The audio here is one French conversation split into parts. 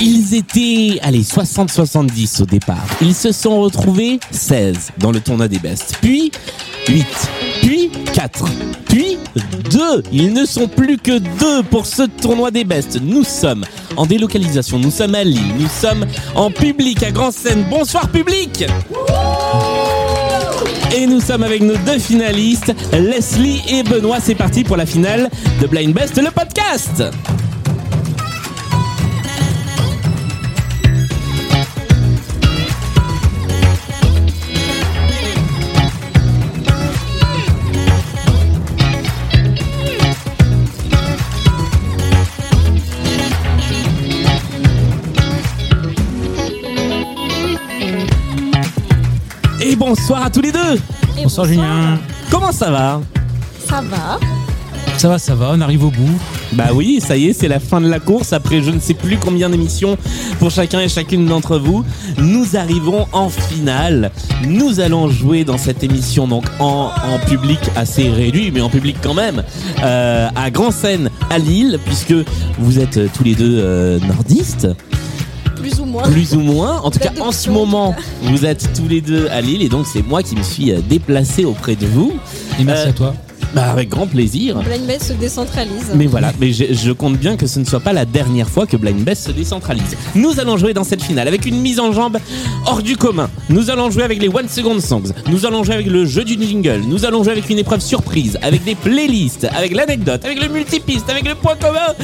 Ils étaient, allez, 60-70 au départ. Ils se sont retrouvés 16 dans le tournoi des bestes. Puis 8. Puis 4. Puis 2. Ils ne sont plus que 2 pour ce tournoi des bestes. Nous sommes en délocalisation. Nous sommes à Lille. Nous sommes en public à Grand Seine. Bonsoir public et nous sommes avec nos deux finalistes, Leslie et Benoît. C'est parti pour la finale de Blind Best, le podcast. Bonsoir à tous les deux. Et Bonsoir Julien. Comment ça va Ça va Ça va, ça va, on arrive au bout. Bah oui, ça y est, c'est la fin de la course. Après je ne sais plus combien d'émissions pour chacun et chacune d'entre vous, nous arrivons en finale. Nous allons jouer dans cette émission donc en, en public assez réduit, mais en public quand même, euh, à Grand Seine à Lille, puisque vous êtes tous les deux euh, nordistes, Plus ou moins. plus ou moins. En tout cas, en ce moment, vous êtes tous les deux à Lille, et donc c'est moi qui me suis euh, déplacé auprès de vous. Et merci Euh, à toi. Bah, avec grand plaisir. Blind Best se décentralise. Mais voilà, mais je, je compte bien que ce ne soit pas la dernière fois que Blind Best se décentralise. Nous allons jouer dans cette finale avec une mise en jambe hors du commun. Nous allons jouer avec les One Second Songs. Nous allons jouer avec le jeu du jingle. Nous allons jouer avec une épreuve surprise, avec des playlists, avec l'anecdote, avec le multipiste, avec le point commun.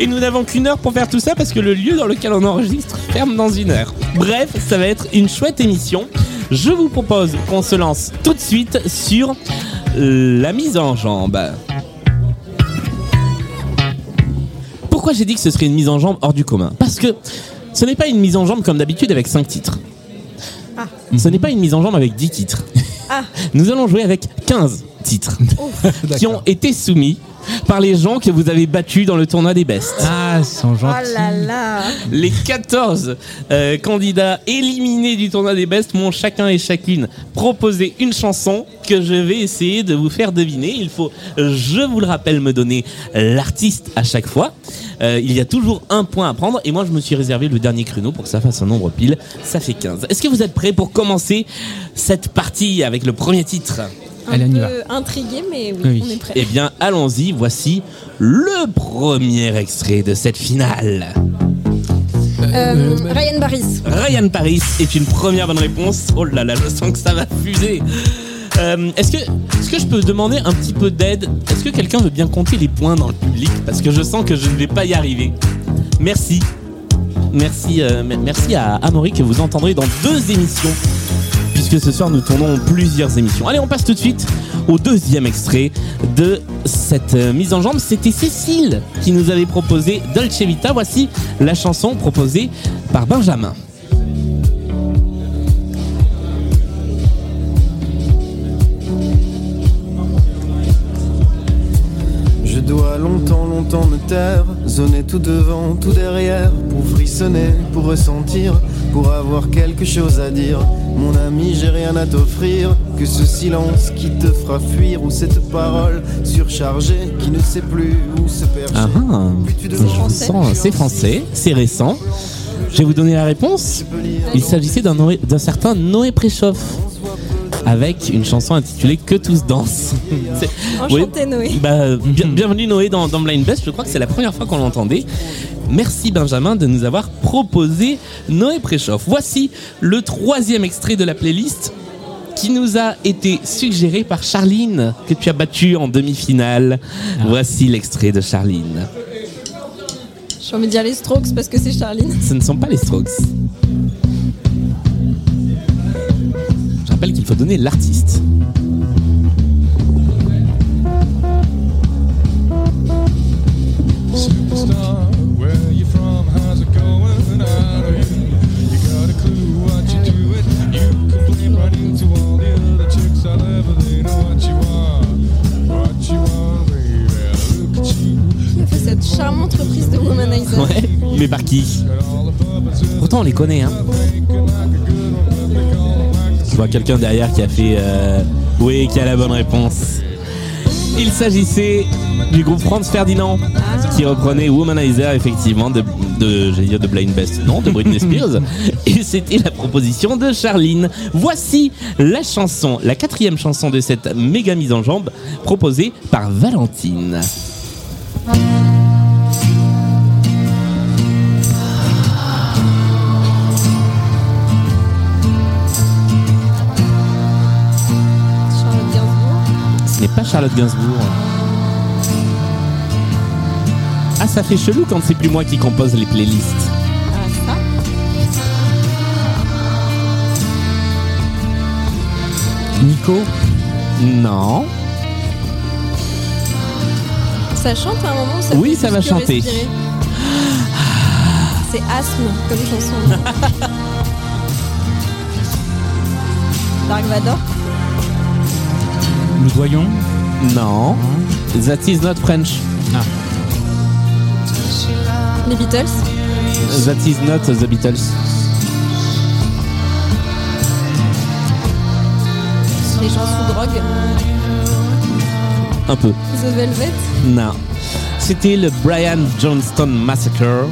Et nous n'avons qu'une heure pour faire tout ça parce que le lieu dans lequel on enregistre ferme dans une heure. Bref, ça va être une chouette émission. Je vous propose qu'on se lance tout de suite sur la mise en jambe. Pourquoi j'ai dit que ce serait une mise en jambe hors du commun? Parce que ce n'est pas une mise en jambe comme d'habitude avec 5 titres. Ah. Ce n'est pas une mise en jambe avec 10 titres. Ah. Nous allons jouer avec 15 titres qui ont été soumis par les gens que vous avez battus dans le tournoi des bestes. Ah, ils sont Oh gentils. là là Les 14 euh, candidats éliminés du tournoi des bestes m'ont chacun et chacune proposé une chanson que je vais essayer de vous faire deviner. Il faut, je vous le rappelle, me donner l'artiste à chaque fois. Euh, il y a toujours un point à prendre et moi je me suis réservé le dernier créneau pour que ça fasse un nombre pile. Ça fait 15. Est-ce que vous êtes prêts pour commencer cette partie avec le premier titre? Un Allez, on y peu intrigué, mais oui, Oui. on est prêt. Eh bien, allons-y. Voici le premier extrait de cette finale. Euh, Ryan Barris. Ryan Paris est une première bonne réponse. Oh là là, je sens que ça va fuser. Euh, est-ce que, est-ce que je peux demander un petit peu d'aide? Est-ce que quelqu'un veut bien compter les points dans le public? Parce que je sens que je ne vais pas y arriver. Merci. Merci, euh, merci à Amaury que vous entendrez dans deux émissions. Puisque ce soir nous tournons plusieurs émissions. Allez, on passe tout de suite au deuxième extrait de cette euh, mise en jambe. C'était Cécile qui nous avait proposé Dolce Vita. Voici la chanson proposée par Benjamin. Je dois longtemps, longtemps me taire, zoner tout devant, tout derrière, pour frissonner, pour ressentir, pour avoir quelque chose à dire. Mon ami, j'ai rien à t'offrir, que ce silence qui te fera fuir, ou cette parole surchargée qui ne sait plus où se percher. Ah ah. C'est français, c'est récent. Je vais vous donner la réponse. Il s'agissait d'un Noé- d'un certain Noé Préchoff avec une chanson intitulée Que tous dansent. C'est- Enchanté, Noé. Bah, bien- bienvenue Noé dans, dans Blind Best. Je crois que c'est la première fois qu'on l'entendait. Merci Benjamin de nous avoir proposé Noé Préchoff. Voici le troisième extrait de la playlist qui nous a été suggéré par Charline, que tu as battu en demi-finale. Voici l'extrait de Charline. J'ai envie de dire les Strokes parce que c'est Charline. Ce ne sont pas les Strokes. Je rappelle qu'il faut donner l'artiste. Charmante reprise de Womanizer Ouais, mais par qui Pourtant on les connaît, hein. Je vois quelqu'un derrière qui a fait. euh, Oui, qui a la bonne réponse. Il s'agissait du groupe Franz Ferdinand qui reprenait Womanizer effectivement de, de j'allais dire de Blind Best, non, de Britney Spears. Et c'était la proposition de Charline. Voici la chanson, la quatrième chanson de cette méga mise en jambe proposée par Valentine. Charlotte Ce n'est pas Charlotte Gainsbourg. Ah, ça fait chelou quand c'est plus moi qui compose les playlists. Ah. Nico Non. Ça chante à un moment ça Oui, ça va chanter. C'est asthme comme chanson. Dark Vador. Doyon Non. That is not French. Les Beatles. That is not the Beatles. Les gens sous drogue. Un peu. The Velvet. Non. C'était le Brian Johnston Massacre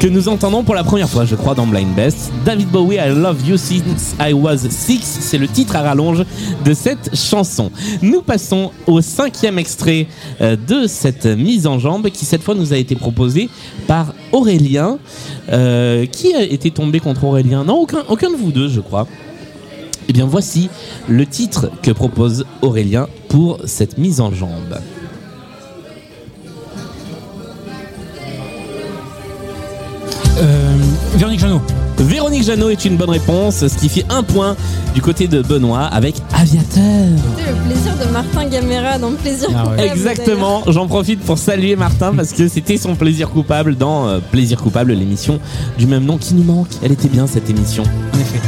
que nous entendons pour la première fois, je crois, dans Blind Best. David Bowie, I Love You Since I Was Six, c'est le titre à rallonge de cette chanson. Nous passons au cinquième extrait euh, de cette mise en jambe qui cette fois nous a été proposée par Aurélien. Euh, qui a été tombé contre Aurélien Non, aucun, aucun de vous deux, je crois. Eh bien, voici le titre que propose Aurélien pour cette mise en jambe. Véronique Jeannot. Véronique Jeannot est une bonne réponse, ce qui fait un point du côté de Benoît avec Aviateur. C'était le plaisir de Martin Gamera dans plaisir Ah ouais. coupable, Exactement, j'en profite pour saluer Martin parce que c'était son plaisir coupable dans euh, Plaisir coupable, l'émission du même nom qui nous manque. Elle était bien cette émission. En effet.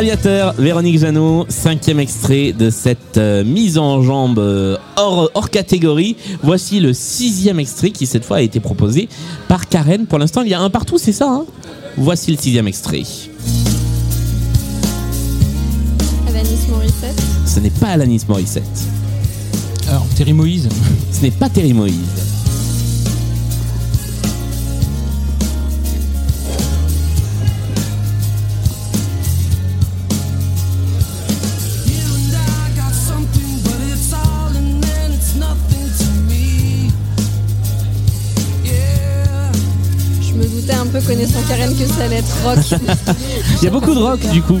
Aviateur, Véronique Jeannot, cinquième extrait de cette euh, mise en jambe euh, hors, hors catégorie. Voici le sixième extrait qui cette fois a été proposé par Karen. Pour l'instant, il y a un partout, c'est ça hein? Voici le sixième extrait. Alanis Morissette. Ce n'est pas Alanis Morissette. Alors, Terry Moïse. Ce n'est pas Terry Moïse. Peu connaissant Karen que ça allait être rock. Il y a beaucoup de rock du coup.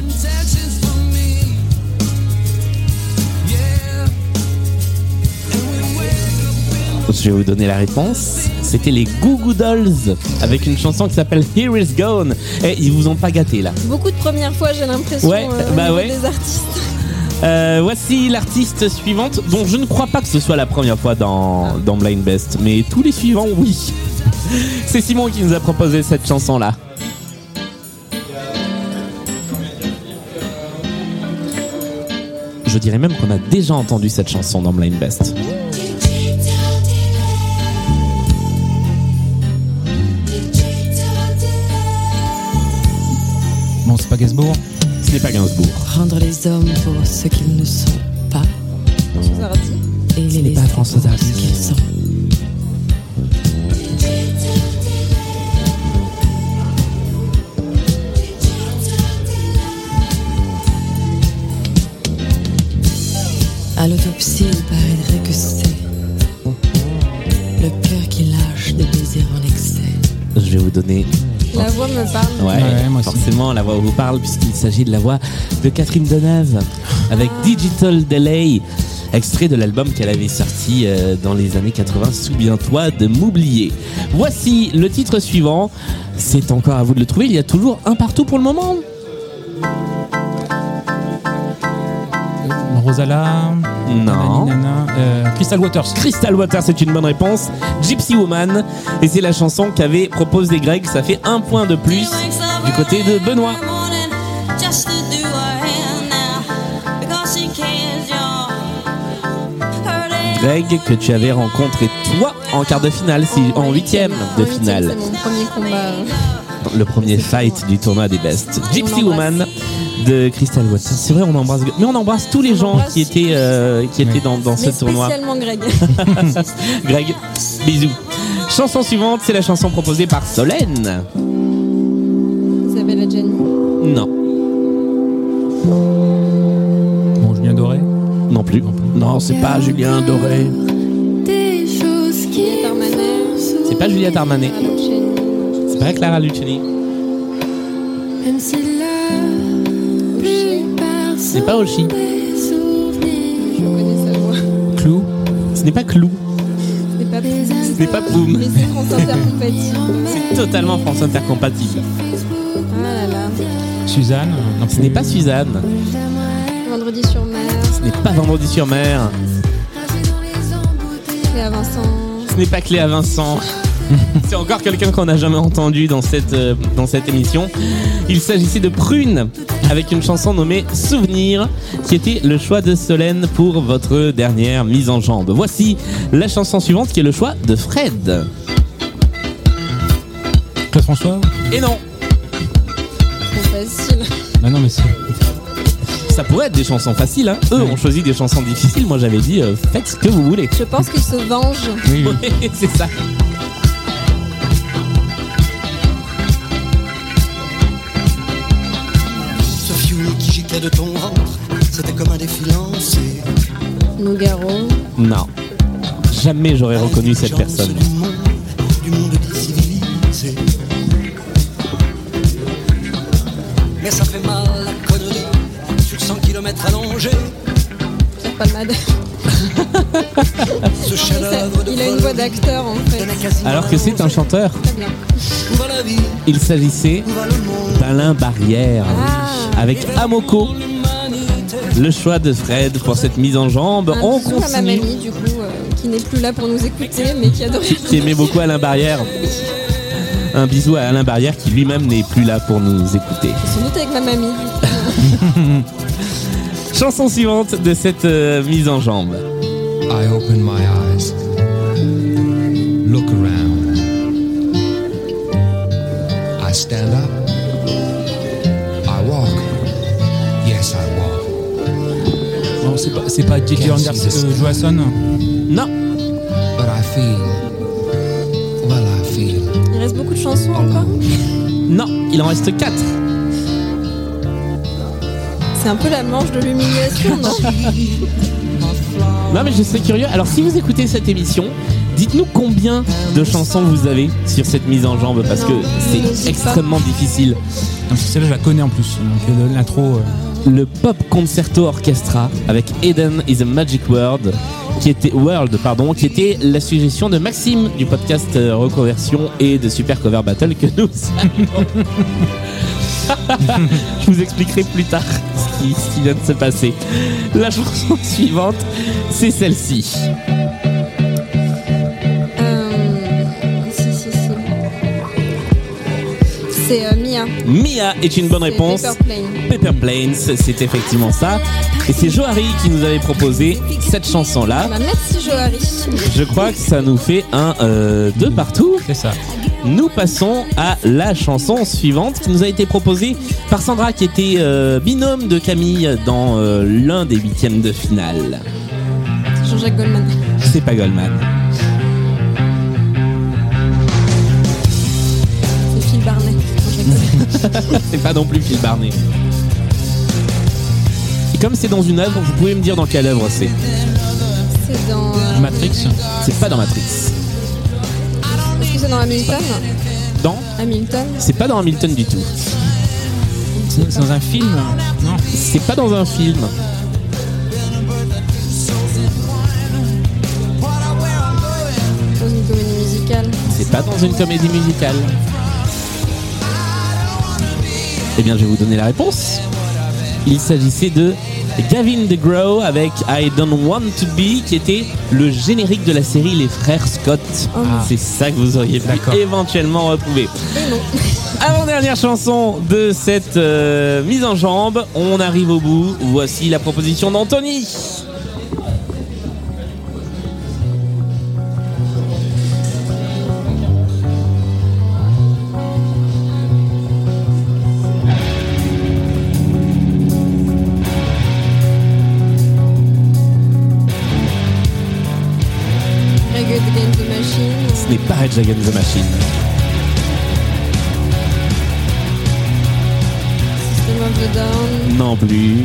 Je vais vous donner la réponse. C'était les Goo Goo Dolls avec une chanson qui s'appelle Here Is Gone. Et ils vous ont pas gâté là. Beaucoup de premières fois, j'ai l'impression. Ouais, euh, bah ouais. Des artistes. Euh, voici l'artiste suivante, dont je ne crois pas que ce soit la première fois dans, dans Blind Best, mais tous les suivants, oui. C'est Simon qui nous a proposé cette chanson-là. Je dirais même qu'on a déjà entendu cette chanson dans Blind Best. Bon, c'est pas Gainsbourg. Ce n'est pas Gainsbourg. Rendre les hommes pour ce qu'ils ne sont pas François Hardy. et les n'est pas François Hardy. Il paraîtrait que c'est le cœur qui lâche des baisers en excès. Je vais vous donner La voix me parle. Ouais, Ouais, moi aussi. forcément, la voix vous parle puisqu'il s'agit de la voix de Catherine Deneuve avec Digital Delay, extrait de l'album qu'elle avait sorti euh, dans les années 80, Souviens-toi de m'oublier. Voici le titre suivant. C'est encore à vous de le trouver. Il y a toujours un partout pour le moment. Rosala. Non. nanani, nana, euh, Crystal Waters. Crystal Water, c'est une bonne réponse. Gypsy Woman, et c'est la chanson qu'avait proposé Greg. Ça fait un point de plus du côté de Benoît. Greg, que tu avais rencontré toi en quart de finale, si, en huitième de En finale. C'est mon premier combat. Le premier fight du tournoi des Best. Gypsy. Woman de Crystal Waters. C'est vrai, on embrasse, mais on embrasse tous les On gens qui étaient, euh, qui étaient dans, dans ce Mais tournoi. spécialement Greg. Greg, bisous. Chanson suivante, c'est la chanson proposée par Solène. Isabelle Adjani. Non, Bon, Julien Doré. non plus. Non, c'est pas Julien Doré. Des choses qui Juliette Armanet. C'est pas Juliette Armanet. C'est pas Clara Luciani. Même si la C'est pas Oshi. Clou. Ce n'est pas Clou. C'est pas Ce n'est pas c'est totalement France Inter compatible. Ah là là. Suzanne. Non, Ce n'est pas Suzanne. Vendredi sur mer. Ce n'est pas Vendredi sur mer. Cléa Vincent. Ce n'est pas Cléa Vincent. C'est encore quelqu'un qu'on n'a jamais entendu dans cette, euh, dans cette émission. Il s'agissait de Prune, avec une chanson nommée Souvenir, qui était le choix de Solène pour votre dernière mise en jambe. Voici la chanson suivante qui est le choix de Fred. Claude François? Et non, Trop facile. Bah non, mais c'est. ça pourrait être des chansons faciles. hein. Eux ont choisi des chansons difficiles. Moi j'avais dit euh, faites ce que vous voulez. Je pense qu'il se venge. Oui, oui. C'est ça. Giclait de ton ventre, c'était comme un défi lancé. Nougaro. Non. Jamais j'aurais reconnu cette personne. Du monde, du monde décivilisé. Mais ça fait mal la connerie sur 100 km allongé. Pierre Palmade. Il a une voix d'acteur en fait. Alors que c'est un chanteur. Très bien. Il s'agissait d'Alain Barrière Ah. avec Amoko. Le choix de Fred pour cette mise en jambe. Un On bisou à ma continue. mamie du coup, euh, qui n'est plus là pour nous écouter, mais qui adorait. Qui aimait beaucoup Alain Barrière. Un bisou à Alain Barrière qui lui-même n'est plus là pour nous écouter. Sans doute avec ma mamie. Chanson suivante de cette euh, mise en jambe. I open my eyes. C'est pas, J.J. Anderson, euh. Johansson. Non, But I feel. Well, I feel. Il reste beaucoup de chansons encore? non, il en reste 4. C'est un peu la manche de l'humiliation, non? Non mais je serais curieux. Alors si vous écoutez cette émission, dites-nous combien de chansons vous avez sur cette mise en jambe parce que c'est extrêmement difficile. Non, parce que Celle-là, je la connais en plus. Donc euh, l'intro. euh, Le Pop Concerto Orchestra avec Eden is a Magic Word qui était World pardon qui était la suggestion de Maxime du podcast euh, Reconversion et de Super Cover Battle que nous saluons. Je vous expliquerai plus tard ce qui, ce qui vient de se passer. La chanson suivante, c'est celle-ci. Euh, Si, si, si. C'est euh, Mia. Mia est une bonne réponse. Paper Plane. Paper Planes, c'est effectivement ça. Et c'est Johari qui nous avait proposé cette chanson-là. Bah, merci Johari. Je crois que ça nous fait un euh, deux partout. C'est ça. Nous passons à la chanson suivante qui nous a été proposée par Sandra qui était euh, binôme de Camille dans euh, l'un des huitièmes de finale. Jean-Jacques Goldman. C'est pas Goldman. C'est pas non plus Phil Barnet. Et comme c'est dans une œuvre, vous pouvez me dire dans quelle œuvre c'est. C'est dans. Matrix. C'est pas dans Matrix. Est-ce que c'est dans Hamilton Dans Hamilton C'est pas dans Hamilton du tout. C'est c'est dans un film Non. C'est pas dans un film. Dans une comédie musicale. C'est pas dans une comédie musicale. Eh bien, je vais vous donner la réponse. Il s'agissait de Gavin DeGraw avec I Don't Want to Be, qui était le générique de la série Les Frères Scott. Ah. C'est ça que vous auriez pu éventuellement retrouver. Avant-dernière chanson de cette euh, mise en jambe, on arrive au bout. Voici la proposition d'Anthony. Rage Against the Machine. System of a Down. Non plus.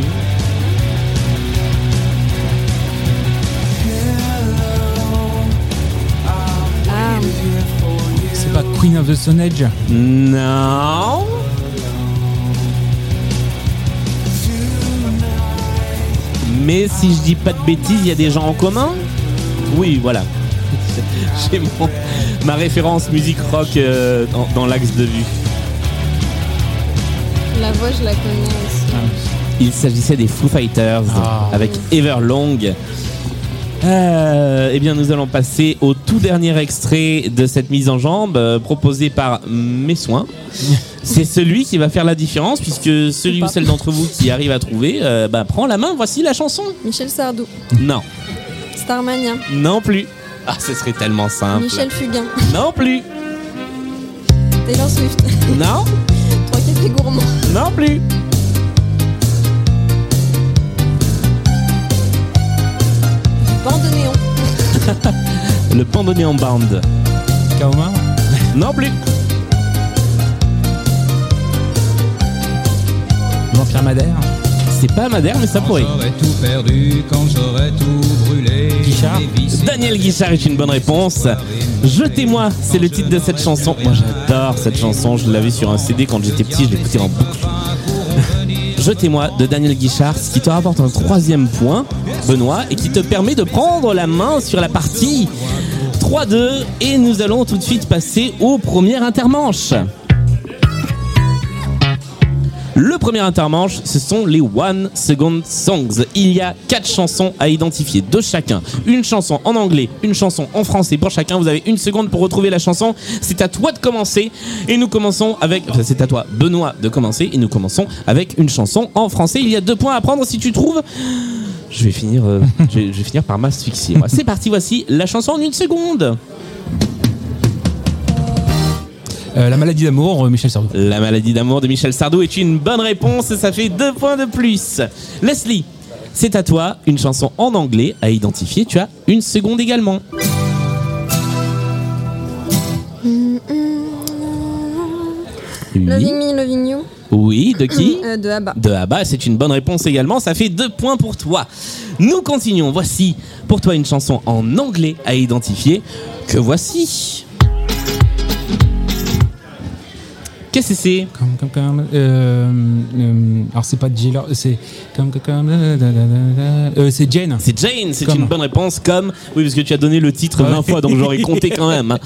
Ah, C'est pas Queen of the Stone Age Non. Mais si je dis pas de bêtises, il y a des gens en commun? Oui, voilà. J'ai mon- ma référence musique rock euh, dans, dans l'axe de vue. la voix, je la connais aussi. Il s'agissait des Foo Fighters Ah. avec Everlong. Euh, eh bien, nous allons passer au tout dernier extrait de cette mise en jambe euh, proposé par Mes Soins. C'est celui qui va faire la différence puisque celui ou pas. celle d'entre vous qui arrive à trouver euh, bah, prend la main. Voici la chanson. Michel Sardou. Non, Starmania. non plus. Ah, ce serait tellement simple. Michel Fugain. Non plus. Taylor Swift. Non, Trois cafés gourmands. non plus. Bande néon. Le bandonné en bande. Kaoma Non plus. Jean-Pierre Madère C'est pas Madère, mais ça pourrait. J'aurais tout perdu quand j'aurais tout Daniel Guichard est une bonne réponse. Jetez-moi, c'est le titre de cette chanson. Moi j'adore cette chanson, je l'avais sur un CD quand j'étais petit, je l'écoutais en boucle. Jetez-moi de Daniel Guichard, ce qui te rapporte un troisième point, Benoît, et qui te permet de prendre la main sur la partie 3-2. Et nous allons tout de suite passer au premier intermanche. Le premier intermanche, ce sont les One Second Songs. Il y a quatre chansons à identifier de chacun. Une chanson en anglais, une chanson en français pour chacun. Vous avez une seconde pour retrouver la chanson. C'est à toi de commencer. Et nous commençons avec. enfin, c'est à toi, Benoît, de commencer. Et nous commençons avec une chanson en français. Il y a deux points à prendre si tu trouves. Je vais finir, euh, je vais, par m'asphyxier. C'est parti, voici la chanson en une seconde. Euh, La maladie d'amour, euh, Michel Sardou. La maladie d'amour de Michel Sardou est une bonne réponse et ça fait deux points de plus. Leslie, c'est à toi une chanson en anglais à identifier. Tu as une seconde également. Loving Oui, Me, Loving You. oui de qui Euh, de Abba. De Abba, c'est une bonne réponse également. Ça fait deux points pour toi. Nous continuons. Voici pour toi une chanson en anglais à identifier. Que voici. Qu'est-ce que c'est Comme, comme, comme. Euh, euh, alors, c'est pas Jailer, c'est. Comme, comme, comme. da, da, da, da, da. Euh, c'est Jane. C'est Jane, c'est Comme. une bonne réponse. Comme, oui, parce que tu as donné le titre Ouais. 20 fois, donc j'aurais compté quand même. hein.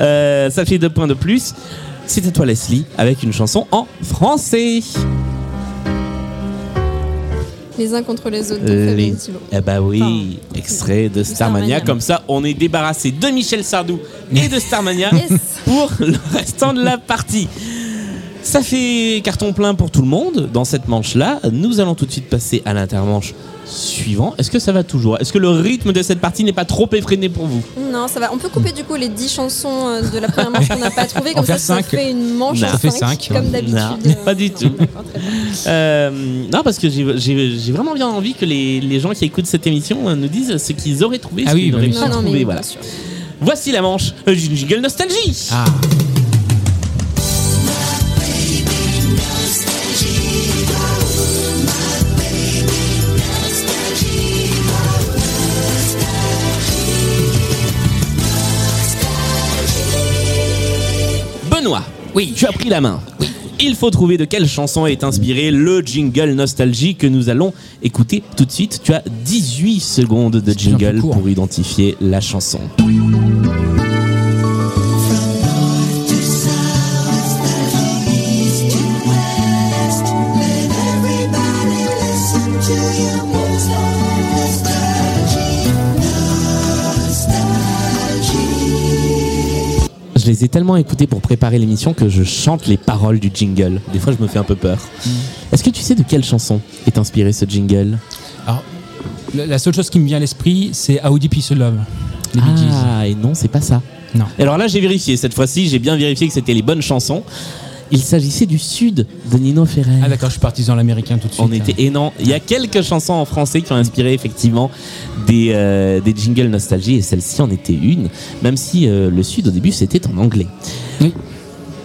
Euh, ça fait deux points de plus. C'est à toi, Leslie, avec une chanson en français. Les uns contre les autres. Fabien. Eh bah oui, extrait de Starmania. Starmania. Comme ça, on est débarrassé de Michel Sardou et de Starmania Yes. pour le restant de la partie. Ça fait carton plein pour tout le monde dans cette manche-là. Nous allons tout de suite passer à l'intermanche suivant. Est-ce que ça va toujours? Est-ce que le rythme de cette partie n'est pas trop effréné pour vous? Non, ça va. On peut couper du coup les 10 chansons euh, de la première manche qu'on n'a pas trouvées. Comme ça, ça fait une manche Non. en Ça fait 5, cinq, ouais. comme d'habitude. Non, pas du tout. Euh, non, parce que j'ai- vraiment bien envie que les, les gens qui écoutent cette émission euh, nous disent ce qu'ils auraient trouvé, Ah ce oui, qu'ils bah n'auraient oui. pas Non, non, trouvé. mais Voilà. Voici la manche euh, jingle nostalgie. Ah. Oui, tu as pris la main. Il faut trouver de quelle chanson est inspiré le jingle nostalgie que nous allons écouter tout de suite. Tu as 18 secondes de jingle pour identifier la chanson. Les ai tellement écoutés pour préparer l'émission que je chante les paroles du jingle. Des fois, je me fais un peu peur. Mm. Est-ce que tu sais de quelle chanson est inspiré ce jingle Alors, la, seule chose qui me vient à l'esprit, c'est Is the Love. Les. Ah, et non, c'est pas ça. Non. Alors là, j'ai vérifié. Cette fois-ci, j'ai bien vérifié que c'était les bonnes chansons. Il s'agissait du Sud de Nino Ferrer. Ah d'accord, je suis parti dans l'américain tout de suite. On était et non, il y a quelques chansons en français qui ont inspiré effectivement des, euh, des jingles nostalgie et celle-ci en était une, même si euh, le Sud au début c'était en anglais. Oui.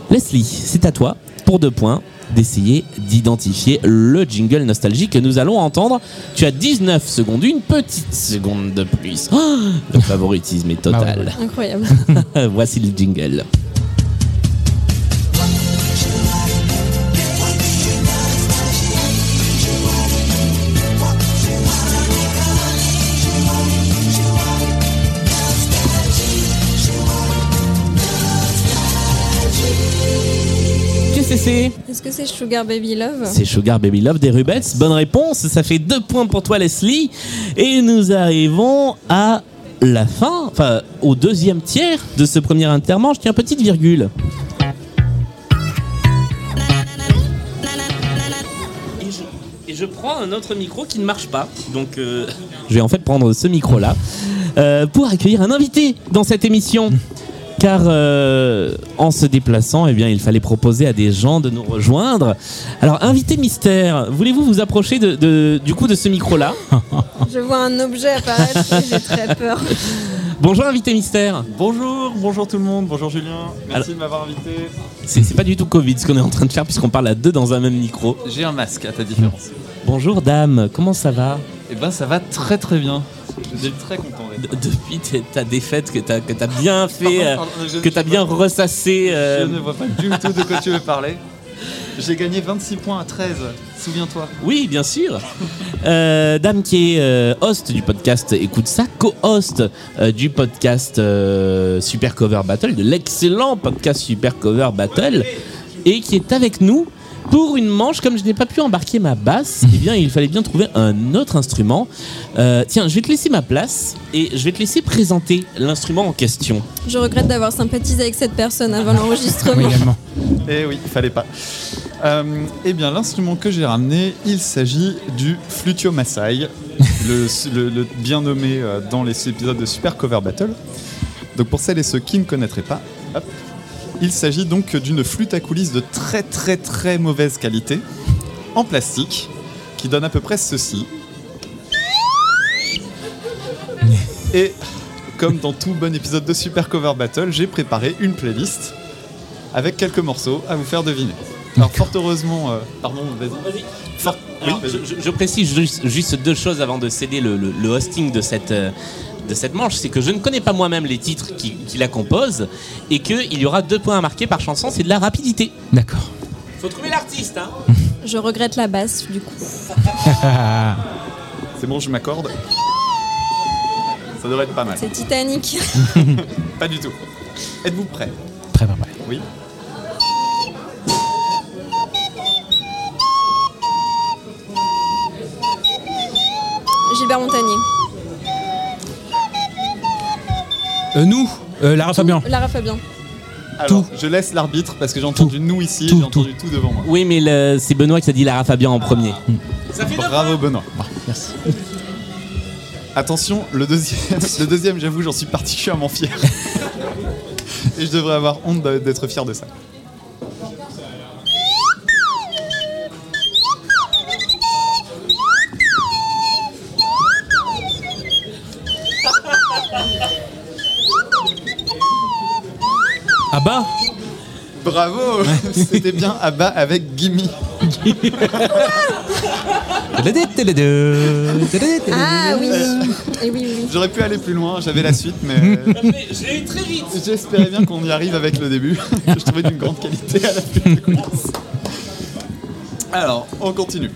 Leslie, c'est à toi pour deux points d'essayer d'identifier le jingle nostalgie que nous allons entendre. Tu as 19 secondes, une petite seconde de plus. Oh, le favoritisme est total. Incroyable. Voici le jingle. Que c'est Sugar Baby Love? C'est Sugar Baby Love des Rubettes. Bonne réponse. Ça fait deux points pour toi, Leslie. Et nous arrivons à la fin, enfin au deuxième tiers de ce premier intermanche. Tiens, petite virgule. Et je, et je prends un autre micro qui ne marche pas. Donc, euh, je vais en fait prendre ce micro-là euh, pour accueillir un invité dans cette émission. Car euh, en se déplaçant, eh bien, il fallait proposer à des gens de nous rejoindre. Alors, invité mystère, voulez-vous vous approcher de, de- du coup de ce micro-là Je vois un objet apparaître et j'ai très peur. Bonjour, invité mystère. Bonjour, bonjour tout le monde, bonjour Julien, merci Alors- de m'avoir invité. C'est c'est pas du tout Covid ce qu'on est en train de faire puisqu'on parle à deux dans un même micro. J'ai un masque à ta différence. Bonjour, dame. Comment ça va Et ben ça va très très bien. Je suis très content. De- Depuis ta défaite que t'as que t'as bien fait, euh, Pardon, pardon, je- que t'as bien vois- ressassé. euh, Je ne vois pas du tout de quoi tu veux parler. J'ai gagné 26 points à 13, souviens-toi. Oui, bien sûr. Euh, Dame qui est euh, host du podcast Écoute ça, co-host euh, du podcast euh, Super Cover Battle, de l'excellent podcast Super Cover Battle, et qui est avec nous pour une manche. Comme je n'ai pas pu embarquer ma basse, eh bien, il fallait bien trouver un autre instrument. Euh, tiens, je vais te laisser ma place et je vais te laisser présenter l'instrument en question. Je regrette d'avoir sympathisé avec cette personne avant l'enregistrement. Oui, également. Eh oui, il fallait pas. Euh, eh bien, l'instrument que j'ai ramené, il s'agit du flutio Maasai, le, le- le bien nommé euh, dans les épisodes de Super Cover Battle. Donc, pour celles et ceux qui ne connaîtraient pas, hop, il s'agit donc d'une flûte à coulisses de très très très mauvaise qualité, en plastique, qui donne à peu près ceci. Et comme dans tout bon épisode de Super Cover Battle, j'ai préparé une playlist avec quelques morceaux à vous faire deviner. Alors fort heureusement, euh, pardon, vas-y. Fort- oui, Alors, je, précise juste, juste deux choses avant de céder le, le- le hosting de cette, euh, de cette manche. C'est que je ne connais pas moi-même les titres qui, qui la composent et qu'il y aura deux points à marquer par chanson. C'est de la rapidité. D'accord. Faut trouver l'artiste, hein. Je regrette la basse du coup. c'est bon, je m'accorde. Ça devrait être pas mal. C'est Titanic. Pas du tout. Êtes-vous Très bien, ouais. Oui. Gilbert Montagnier. Euh, nous, euh, Lara Fabian. Lara Fabian. Alors, je laisse l'arbitre parce que j'ai entendu nous ici, Tout, j'ai entendu tout devant moi. Oui, mais le- c'est Benoît qui a dit Lara Fabian en premier. Bravo Benoît. Merci. Attention, le deuxième, le deuxième j'avoue, j'en suis particulièrement fier. Et je devrais avoir honte d'être fier de ça. Bah Bravo C'était bien à bas avec Gimme. Ah oui. Et oui, oui. J'aurais pu aller plus loin, j'avais la suite, mais Je l'ai eu très vite. j'espérais bien qu'on y arrive avec le début, que je trouvais d'une grande qualité à la fin. Alors, on continue.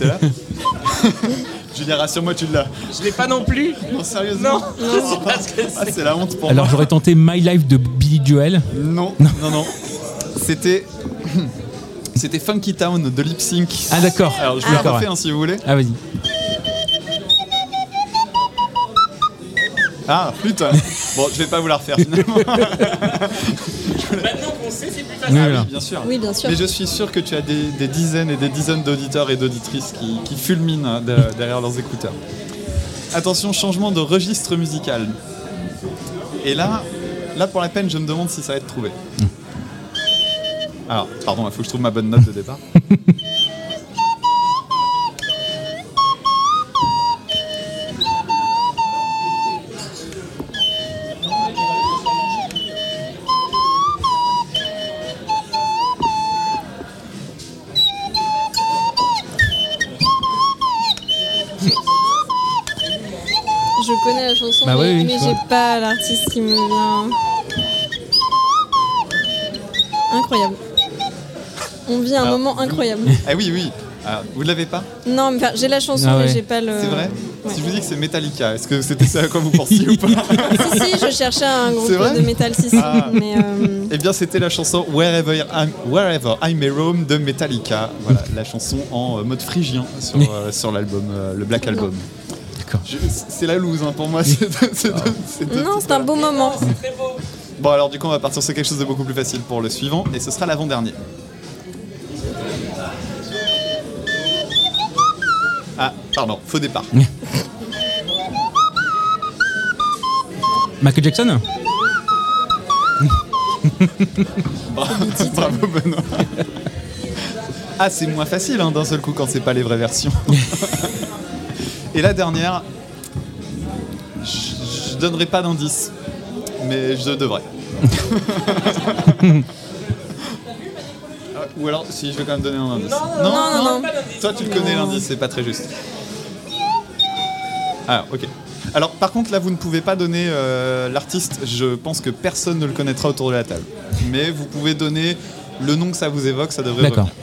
Vais m'arrêter là. Julien, rassure-moi, tu l'as. Je l'ai pas non plus. Non, sérieusement Non, je sais pas ce que Ah, c'est. c'est la honte pour Alors moi. j'aurais tenté My Life de Billy Joel. Non, non, non. C'était. C'était Funky Town de Lip Sync. Ah d'accord. Alors je vous la D'accord, ouais. hein, si vous voulez. Ah vas-y. Ah putain. Bon, je vais pas vous la refaire finalement. Maintenant qu'on sait, c'est plus facile. Oui, Ah voilà. bien sûr. Oui, bien sûr. Mais je suis sûr que tu as des, des dizaines et des dizaines d'auditeurs et d'auditrices qui, qui fulminent hein, de- derrière leurs écouteurs. Attention, changement de registre musical. Et là, là pour la peine, je me demande si ça va être trouvé. Alors, pardon, il faut que je trouve ma bonne note de départ. Bah mais, oui, oui, mais je j'ai pas l'artiste qui me vient. Incroyable. On vit un Alors, moment incroyable. Ah oui, oui. Ah, vous ne l'avez pas Non, mais enfin, j'ai la chanson, Ah ouais. mais j'ai pas le. C'est vrai Ouais. Si je vous dis que c'est Metallica, est-ce que c'était ça à quoi vous pensiez ou pas Si, si, je cherchais un groupe C'est vrai de métal, si, si. Ah. Mais euh, Eh bien, c'était la chanson Wherever, I'm, Wherever I May Roam de Metallica. Voilà, la chanson en euh, mode phrygien sur, euh, sur l'album, euh, le Black Album. D'accord. C'est la loose hein, pour moi. non, c'est un beau moment. Bon, alors du coup, on va partir sur quelque chose de beaucoup plus facile pour le suivant, et ce sera l'avant-dernier. Ah, pardon, faux départ. Michael Jackson? Bravo Benoît. Ah, c'est moins facile hein, d'un seul coup quand c'est pas les vraies versions. Et la dernière, je, je donnerai pas d'indice, mais je devrais. Ou alors, si je vais quand même donner un indice. non, non, non. Toi, tu le connais l'indice, c'est pas très juste. Ah, ok. Alors, par contre, là, vous ne pouvez pas donner euh, l'artiste. Je pense que personne ne le connaîtra autour de la table. Mais vous pouvez donner le nom que ça vous évoque, ça devrait D'accord. revenir.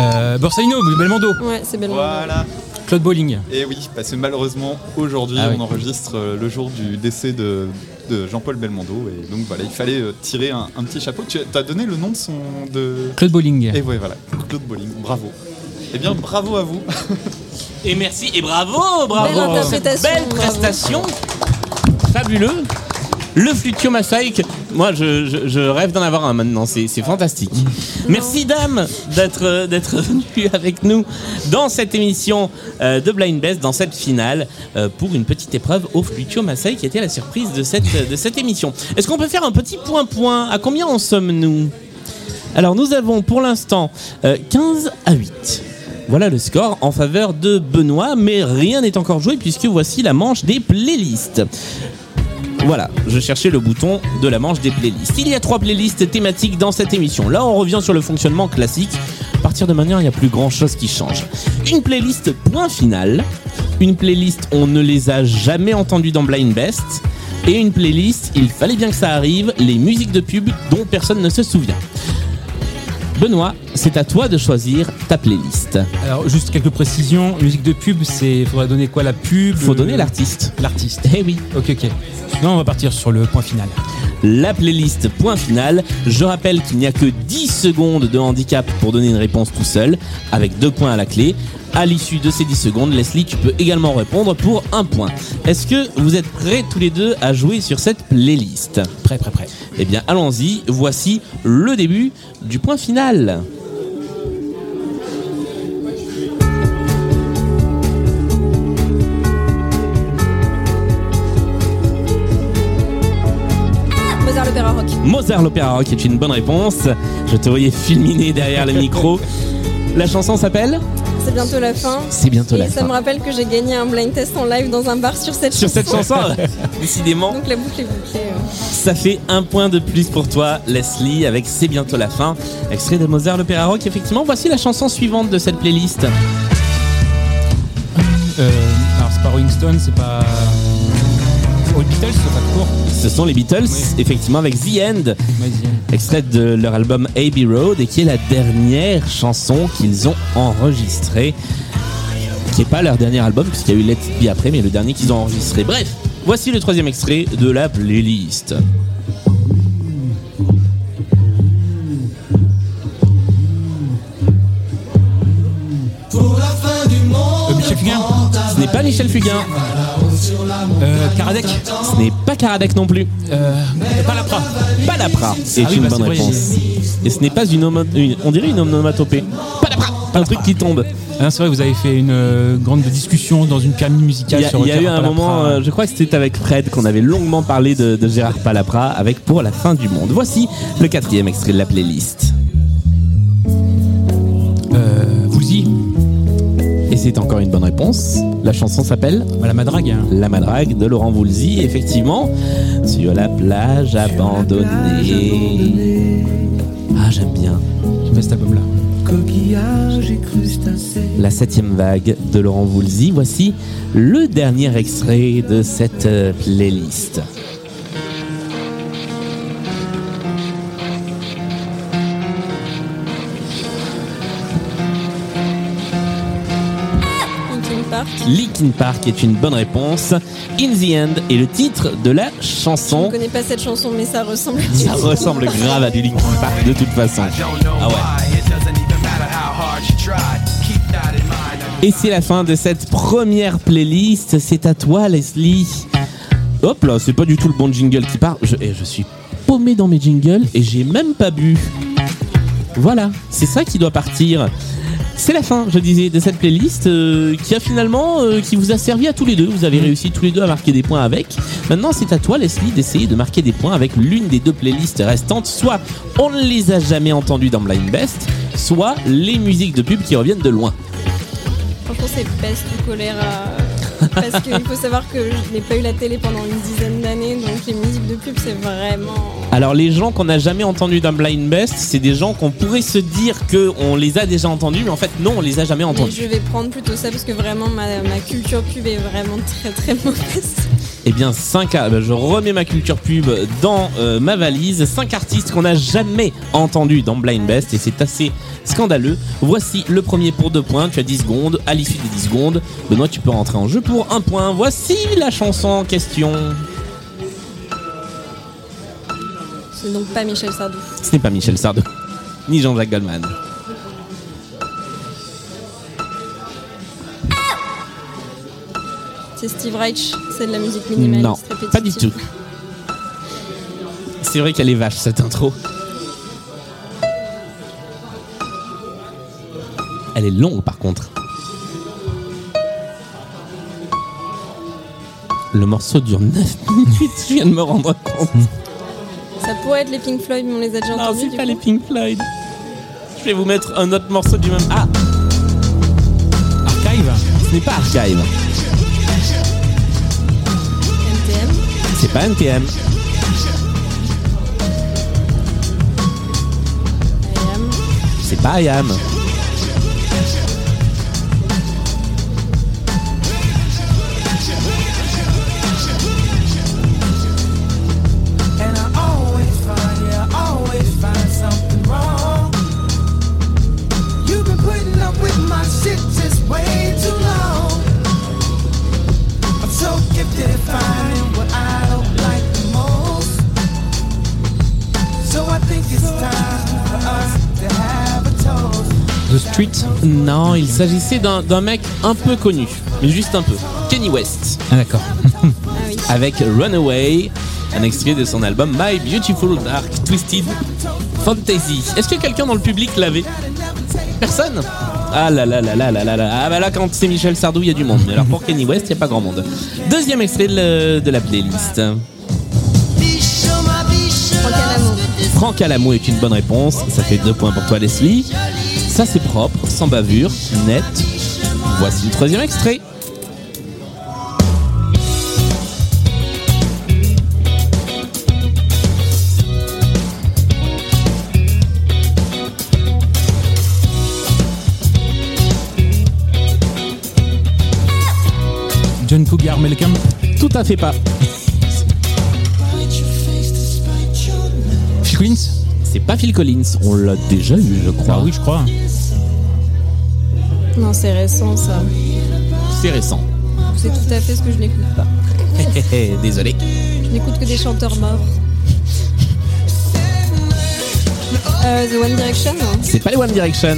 Euh, Borsalino, Belmondo, Ouais, c'est belle. Voilà. Claude Bolling. Et oui, parce que malheureusement, aujourd'hui, Ah oui. on enregistre euh, le jour du décès de, de Jean-Paul Belmondo. Et donc, voilà, il fallait euh, tirer un, un petit chapeau. Tu as donné le nom de son. De... Claude Bolling. Et ouais, voilà, Claude Bolling, bravo. Eh bien, bravo à vous. Et merci et bravo, bravo. Belle interprétation, Belle bravo. prestation. Fabuleux. Le Flutio Masaïk, moi je, je- je rêve d'en avoir un maintenant, c'est fantastique. Merci dame d'être euh, venue avec nous dans cette émission euh, de Blind Best, dans cette finale, euh, pour une petite épreuve au Flutio Masaïk qui était la surprise de cette, de cette émission. Est-ce qu'on peut faire un petit point-point? À combien en sommes-nous? Alors nous avons pour l'instant euh, 15 à 8. Voilà le score en faveur de Benoît, mais rien n'est encore joué puisque voici la manche des playlists. Voilà, je cherchais le bouton de la manche des playlists. Il y a trois playlists thématiques dans cette émission. Là, on revient sur le fonctionnement classique. À partir de maintenant, il n'y a plus grand chose qui change. Une playlist point final. Une playlist on ne les a jamais entendues dans Blind Best. Et une playlist, il fallait bien que ça arrive, les musiques de pub dont personne ne se souvient. Benoît, c'est à toi de choisir ta playlist. Alors, juste quelques précisions. Musique de pub, c'est. Faudrait donner quoi La pub Faut le- donner l'artiste. L'artiste. Eh oui. Ok, ok. Non, on va partir sur le point final. La playlist point final. Je rappelle qu'il n'y a que 10 secondes de handicap pour donner une réponse tout seul, avec deux points à la clé. À l'issue de ces 10 secondes, Leslie, tu peux également répondre pour un point. Est-ce que vous êtes prêts tous les deux à jouer sur cette playlist? Prêt, prêt, prêt. Eh bien, allons-y. Voici le début du point final. Mozart l'opéra rock est une bonne réponse. Je te voyais fulminer derrière le micro. La chanson s'appelle C'est bientôt la fin. C'est bientôt Et la ça fin. me rappelle que j'ai gagné un blind test en live dans un bar sur cette Sur chanson. cette chanson, décidément, Donc la boucle est bouclée. euh. ça fait un point de plus pour toi, Leslie, avec C'est bientôt la fin. Extrait de Mozart l'opéra rock. Effectivement, voici la chanson suivante de cette playlist. Euh, alors, c'est pas Rolling Stone, c'est pas. All Beatles, c'est pas court. Ce sont les Beatles, Oui. effectivement, avec The End, extrait de leur album Abbey Road, et qui est la dernière chanson qu'ils ont enregistrée. Qui n'est pas leur dernier album, puisqu'il y a eu Let It Be après, mais le dernier qu'ils ont enregistré. Bref, Voici le troisième extrait de la playlist. Euh, Michel Fugain Ce n'est pas Michel Fugain, euh, Karadec ce n'est pas Karadec non plus. euh, Palapra Palapra est Ah oui, une bah, bonne réponse. Et ce n'est pas une, une- on dirait une onomatopée. Palapra, un truc qui tombe. Ah C'est vrai, vous avez fait une euh, grande discussion dans une Il musicale y a, sur il y a eu un Palapra. moment, euh, je crois que c'était avec Fred qu'on avait longuement parlé de, de Gérard Palapra avec Pour la fin du monde. Voici le quatrième extrait de la playlist. C'est encore une bonne réponse. La chanson s'appelle la madrague. La Madrague de Laurent Voulzy, effectivement, sur la plage abandonnée. Ah, j'aime bien. J'aime bien cet album-là. La septième vague de Laurent Voulzy. Voici le dernier extrait de cette euh, playlist. Linkin Park. Est une bonne réponse. In the End est le titre de la Je chanson. ne connais pas cette chanson, mais ça ressemble. Ça ressemble grave à du Linkin Park de toute façon. Ah ouais. Et c'est la fin de cette première playlist. C'est à toi, Leslie. Hop là, c'est pas du tout le bon jingle qui part. Je, eh, je suis paumé dans mes jingles et j'ai même pas bu. Voilà, c'est ça qui doit partir. C'est la fin, je disais, de cette playlist euh, qui a finalement, euh, qui vous a servi à tous les deux. Vous avez réussi tous les deux à marquer des points avec. Maintenant, c'est à toi, Leslie, d'essayer de marquer des points avec l'une des deux playlists restantes. Soit on ne les a jamais entendues dans Blind Best, soit les musiques de pub qui reviennent de loin. Franchement, c'est peste ou choléra. Parce qu'il faut savoir que je n'ai pas eu la télé pendant une dizaine d'années, donc les musiques de pub, c'est vraiment. Alors les gens qu'on n'a jamais entendus dans Blind Best, c'est des gens qu'on pourrait se dire qu'on les a déjà entendus, mais en fait non, on les a jamais Mais entendus. je vais prendre plutôt ça parce que vraiment ma, ma culture pub est vraiment très très mauvaise. Eh bien 5 je remets ma culture pub dans euh, ma valise, 5 artistes qu'on n'a jamais entendus dans Blind Best et c'est assez scandaleux. Voici le premier pour 2 points, tu as 10 secondes, à l'issue des 10 secondes, Benoît tu peux rentrer en jeu pour 1 point. Voici la chanson en question. C'est donc pas Michel Sardou. Ce n'est pas Michel Sardou, ni Jean-Jacques Goldman. C'est Steve Reich, c'est de la musique minimaliste Non, répétitive. pas du tout. C'est vrai qu'elle est vache cette intro. Elle est longue par contre. Le morceau dure 9 minutes, je viens de me rendre compte. Ça pourrait être les Pink Floyd, mais on les a déjà Non, entendus. c'est du pas coup. les Pink Floyd. Je vais vous mettre un autre morceau du même. Ah, Archive ce n'est pas Archive. C'est. C'est pas IAM. Street Non, il s'agissait d'un mec un peu connu, mais juste un peu. Kenny West. Ah d'accord. Ah oui. avec Runaway, un extrait de son album My Beautiful Dark Twisted Fantasy. Est-ce que quelqu'un dans le public l'avait? Personne? Ah là là là là là là là. Ah bah là quand c'est Michel Sardou, il y a du monde. Mais alors pour Kenny West, il n'y a pas grand monde. Deuxième extrait de, la playlist. Franck Alamo. Franck Alamo est une bonne réponse. Ça fait deux points pour toi Leslie. Ça c'est propre, sans bavure, net. Voici le troisième extrait. John Cougar Mellencamp Tout à fait pas. Collins C'est pas Phil Collins. On l'a déjà eu, je crois. Ah oui, je crois. Non, c'est récent ça. C'est récent. C'est tout à fait ce que je n'écoute pas. Désolé. Je n'écoute que des chanteurs morts. Euh, The One Direction hein. C'est pas les One Direction.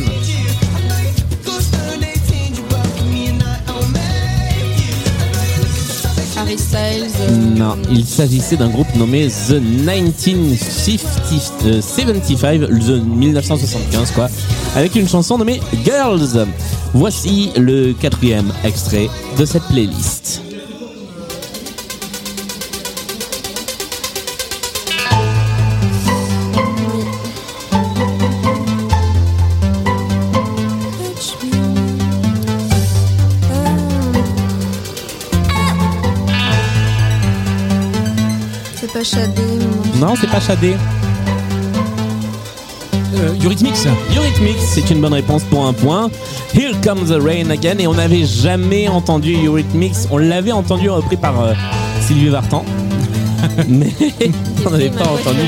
Euh, Non, il s'agissait d'un groupe nommé The 1975, The 1975 quoi, avec une chanson nommée Girls. Voici le quatrième extrait de cette playlist. Pas Shadé. non. C'est pas Shadé. Euh, Eurythmics Eurythmics, c'est une bonne réponse pour un point. Here Comes the Rain Again, et on n'avait jamais entendu Eurythmics. On l'avait entendu repris par euh, Sylvie Vartan. Mais on n'avait pas entendu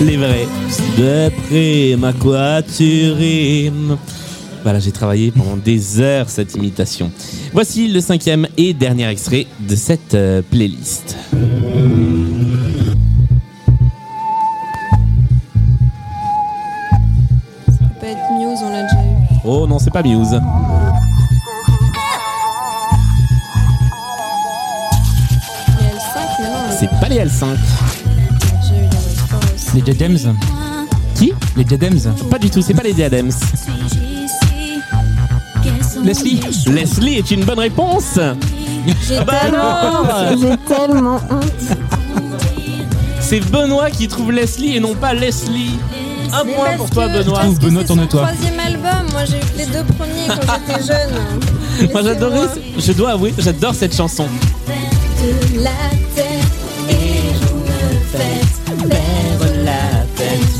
les, les vrais. D'après ma quaturime. Voilà, j'ai travaillé pendant des heures cette imitation. Voici le cinquième et dernier extrait de cette euh, playlist. Oh non, c'est pas Muse. Et L5 maintenant. on l'a C'est pas les L5. déjà eu dans le sport aussi. Les Diadems Qui? Les Diadems Pas du tout, c'est pas les Diadems. Leslie Leslie est une bonne réponse. J'ai Ah bah tellement, j'ai tellement honte. C'est Benoît qui trouve Leslie et non pas Leslie. Un Mais point pour toi, que- Benoît. Benoît, tourne-toi. Moi, j'ai eu les deux premiers quand j'étais jeune. Moi j'adorais, je dois avouer, j'adore cette chanson. De la tête et vous me faites perdre la tête.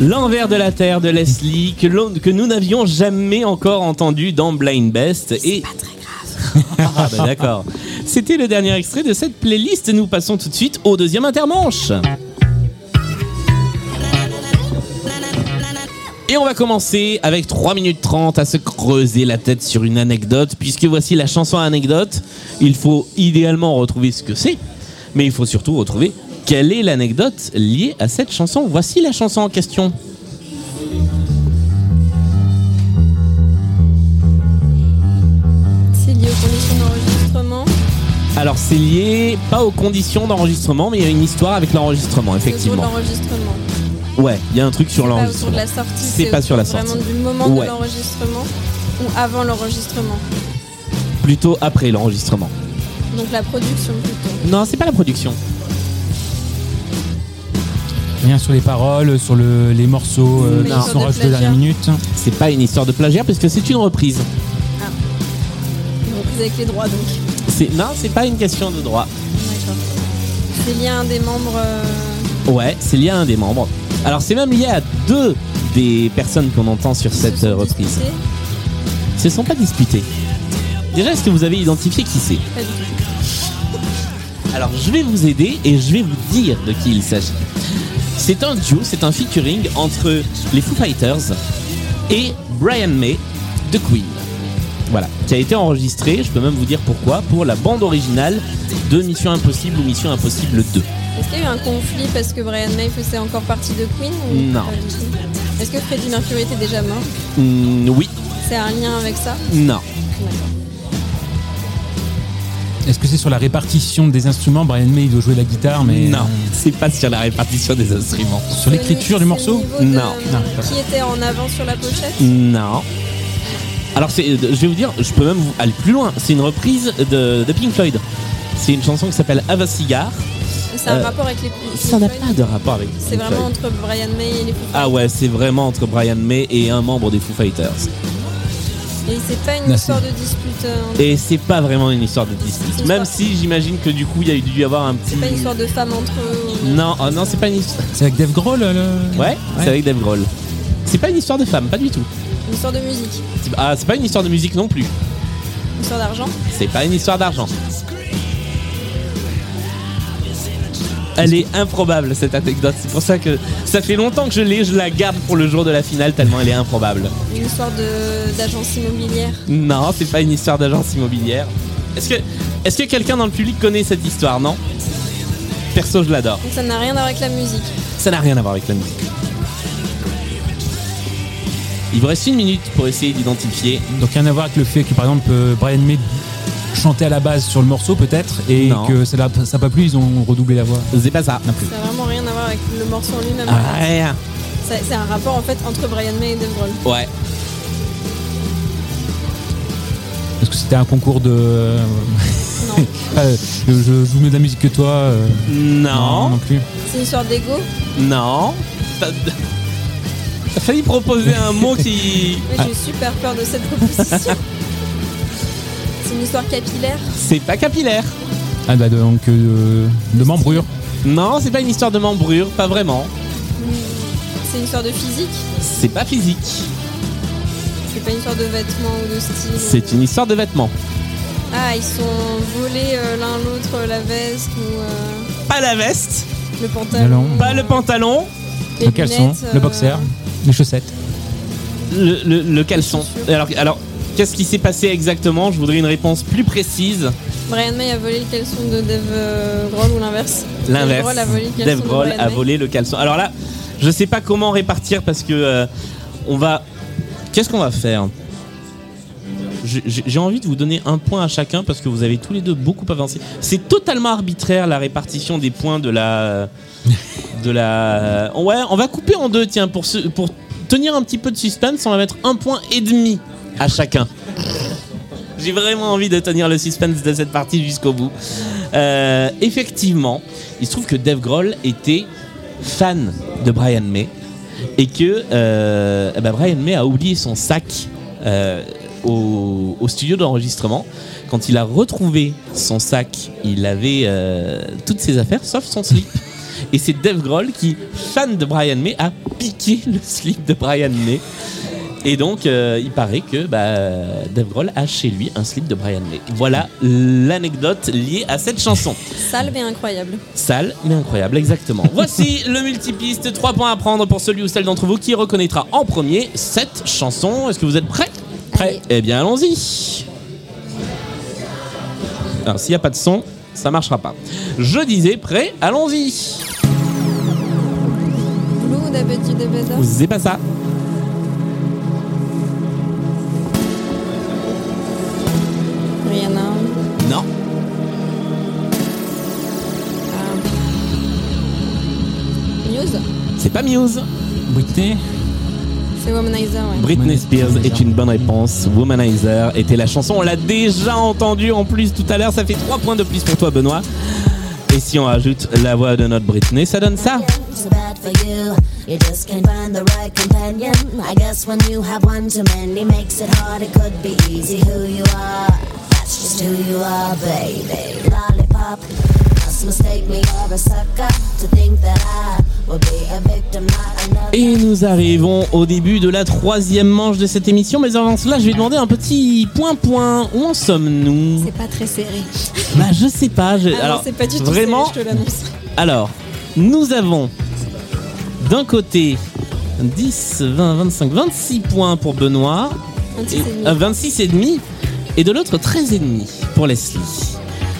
L'envers de la terre de Leslie que nous n'avions jamais encore entendu dans Blind Best et Pas très grave. ah bah d'accord. C'était le dernier extrait de cette playlist. Nous passons tout de suite au deuxième intermanche. Et on va commencer avec 3 minutes 30 à se creuser la tête sur une anecdote, puisque voici la chanson anecdote. Il faut idéalement retrouver ce que c'est, mais il faut surtout retrouver quelle est l'anecdote liée à cette chanson. Voici la chanson en question. C'est lié aux conditions d'enregistrement. Alors c'est lié pas aux conditions d'enregistrement, mais il y a une histoire avec l'enregistrement, effectivement. l'enregistrement. Ouais, il y a un truc sur C'est de l'enregistrement. la sortie. C'est pas sur la sortie. Vraiment du moment Ouais. de l'enregistrement ou avant l'enregistrement. Plutôt après l'enregistrement. Donc la production plutôt. Non, c'est pas la production. Rien sur les paroles, sur le- les morceaux euh, qui sont rajoutés plagiats. dernière minute. C'est pas une histoire de plagiat parce que c'est une reprise. Une reprise avec les droits donc. C'est non, c'est pas une question de droit. D'accord. C'est lié à un des membres. euh, Ouais, c'est lié à un des membres. Alors c'est même lié à deux des personnes qu'on entend sur cette euh, reprise. disputés. Ils se sont pas disputés. Déjà, est-ce que vous avez identifié qui c'est Pas du tout. Alors je vais vous aider et je vais vous dire de qui il s'agit. C'est un duo, c'est un featuring entre les Foo Fighters et Brian May de Queen. Voilà, qui a été enregistré, je peux même vous dire pourquoi, pour la bande originale de Mission Impossible ou Mission Impossible 2. Est-ce qu'il y a eu un conflit parce que Brian May faisait encore partie de Queen ou Non. Est-ce que Freddie Mercury était déjà mort Hmm, oui, C'est un lien avec ça non. Est-ce que c'est sur la répartition des instruments Brian May il doit jouer la guitare, mais non, c'est pas sur la répartition des instruments. sur l'écriture du morceau de-. Non. Qui était en avant sur la pochette Non. Alors, c'est, je vais vous dire, je peux même vous aller plus loin. C'est une reprise de, de Pink Floyd. C'est une chanson qui s'appelle Have a Cigar. C'est un Euh, rapport avec les Ça n'a Pink pas de rapport avec C'est Pink vraiment Floyd. entre Brian May et les Foo Ah ouais, c'est vraiment entre Brian May et un membre des Foo Fighters. Et c'est pas une histoire de dispute. euh, Et c'est pas vraiment une histoire de dispute. Même si j'imagine que du coup, il y a dû y avoir un petit. C'est pas une histoire de femmes entre eux. Non, oh non, c'est pas une histoire. C'est avec Dave Grohl le... Ouais, c'est avec Dave Grohl. C'est pas une histoire de femme, pas du tout. Une histoire de musique. C'est- Ah, c'est pas une histoire de musique non plus. Une histoire d'argent. C'est pas une histoire d'argent. Elle est improbable cette anecdote. C'est pour ça que ça fait longtemps que je l'ai. Je la garde pour le jour de la finale tellement elle est improbable. Une histoire de- d'agence immobilière. Non, c'est pas une histoire d'agence immobilière. Est-ce que, est-ce que quelqu'un dans le public connaît cette histoire Non? Perso, je l'adore. Donc ça n'a rien à voir avec la musique. Ça n'a rien à voir avec la musique. Il vous reste une minute pour essayer d'identifier. Donc rien à voir avec le fait que par exemple euh, Brian May chantait à la base sur le morceau peut-être et Non. que ça n'a pas plu, ils ont redoublé la voix. C'est pas ça. Non plus. Ça n'a vraiment rien à voir avec le morceau en lui-même. Ah, C'est un rapport en fait entre Brian May et Dave Grohl. Ouais. Est-ce que c'était un concours de. Non. Euh, je, je joue mieux de la musique que toi euh, Non. non plus. C'est une histoire d'ego. Non. T'as t'as failli proposer un mot qui. J'ai super peur de cette proposition. C'est une histoire capillaire. C'est pas capillaire. Ah bah donc euh, de membrure. Non, c'est pas une histoire de membrure, pas vraiment. Hmm, C'est une histoire de physique. C'est pas physique. C'est pas une histoire de vêtements ou de style. C'est une histoire de vêtements. Ah, ils sont volés euh, l'un l'autre la veste ou euh, Pas la veste, le pantalon. pas le pantalon, les le caleçon, le euh, boxer, les chaussettes. le, le- le caleçon. Alors, alors qu'est-ce qui s'est passé exactement? Je voudrais une réponse plus précise. Brian May a volé le caleçon de Dave euh, Grohl ou l'inverse? Dave L'inverse. Grohl a volé le caleçon Dave de Grohl Brian a May. volé le caleçon. Alors là, je sais pas comment répartir parce que euh, on va. Qu'est-ce qu'on va faire? J'ai- envie de vous donner un point à chacun parce que vous avez tous les deux beaucoup avancé. C'est totalement arbitraire la répartition des points de la. De la. Ouais, on va couper en deux, tiens, pour, ce- pour tenir un petit peu de suspense, on va mettre un point et demi à chacun. J'ai vraiment envie de tenir le suspense de cette partie jusqu'au bout. Euh, effectivement, il se trouve que Dave Grohl était fan de Brian May et que euh, eh ben, Brian May a oublié son sac euh, au, au studio d'enregistrement. Quand il a retrouvé son sac, il avait euh, toutes ses affaires sauf son slip. Et c'est Dave Grohl qui, fan de Brian May, a piqué le slip de Brian May. Et donc, euh, il paraît que bah, Dave Grohl a chez lui un slip de Brian May. Voilà l'anecdote liée à cette chanson. Sale mais incroyable. Sale, mais incroyable, exactement. Voici le multipiste. 3 points à prendre pour celui ou celle d'entre vous qui reconnaîtra en premier cette chanson. Est-ce que vous êtes prêts? Prêts Eh bien, allons-y. Alors, s'il n'y a pas de son, ça marchera pas. Je disais prêt, allons-y. Blue David du Debeda. C'est pas ça? Rihanna. Non. Muse? C'est pas Muse. Britney. C'est Womanizer, ouais. Britney Spears est une bonne réponse. Womanizer était la chanson. On l'a déjà entendue en plus tout à l'heure. Ça fait 3 points de plus pour toi, Benoît. Et si on rajoute la voix de notre Britney, ça donne ça. Et nous arrivons au début de la troisième manche de cette émission. Mais avant cela, je vais demander un petit point-point. Où en sommes-nous C'est pas très serré. Bah, je sais pas. je- Ah non, Alors, c'est pas du tout vraiment. serré, je te l'annonce. Alors, nous avons d'un côté 10, 20, 25, 26 points pour Benoît. 26 Et- et demi. euh, 26 et demi. Et de l'autre 13 et demi pour Leslie.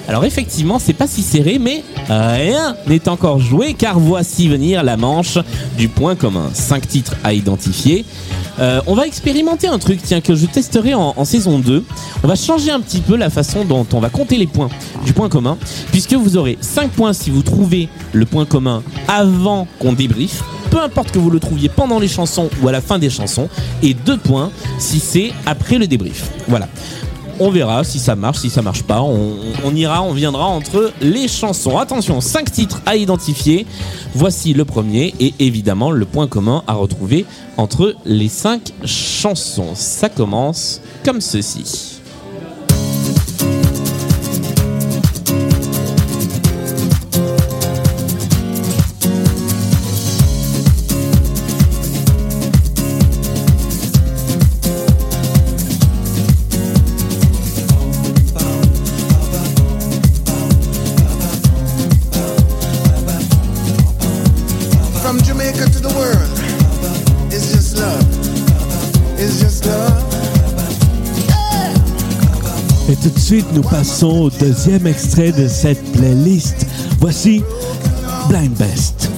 Alors effectivement, c'est pas si serré, mais rien n'est encore joué car voici venir la manche du point commun. 5 titres à identifier. Euh, on va expérimenter un truc, tiens, que je testerai en, en saison 2. On va changer un petit peu la façon dont on va compter les points du point commun, puisque vous aurez 5 points si vous trouvez le point commun avant qu'on débriefe, peu importe que vous le trouviez pendant les chansons ou à la fin des chansons, et 2 points si c'est après le débrief. Voilà. On verra si ça marche, si ça marche pas. On, ira, on viendra entre les chansons. Attention, 5 titres à identifier. Voici le premier et évidemment le point commun à retrouver entre les 5 chansons. Ça commence comme ceci. Nous passons au deuxième extrait de cette playlist. Voici Blind Best.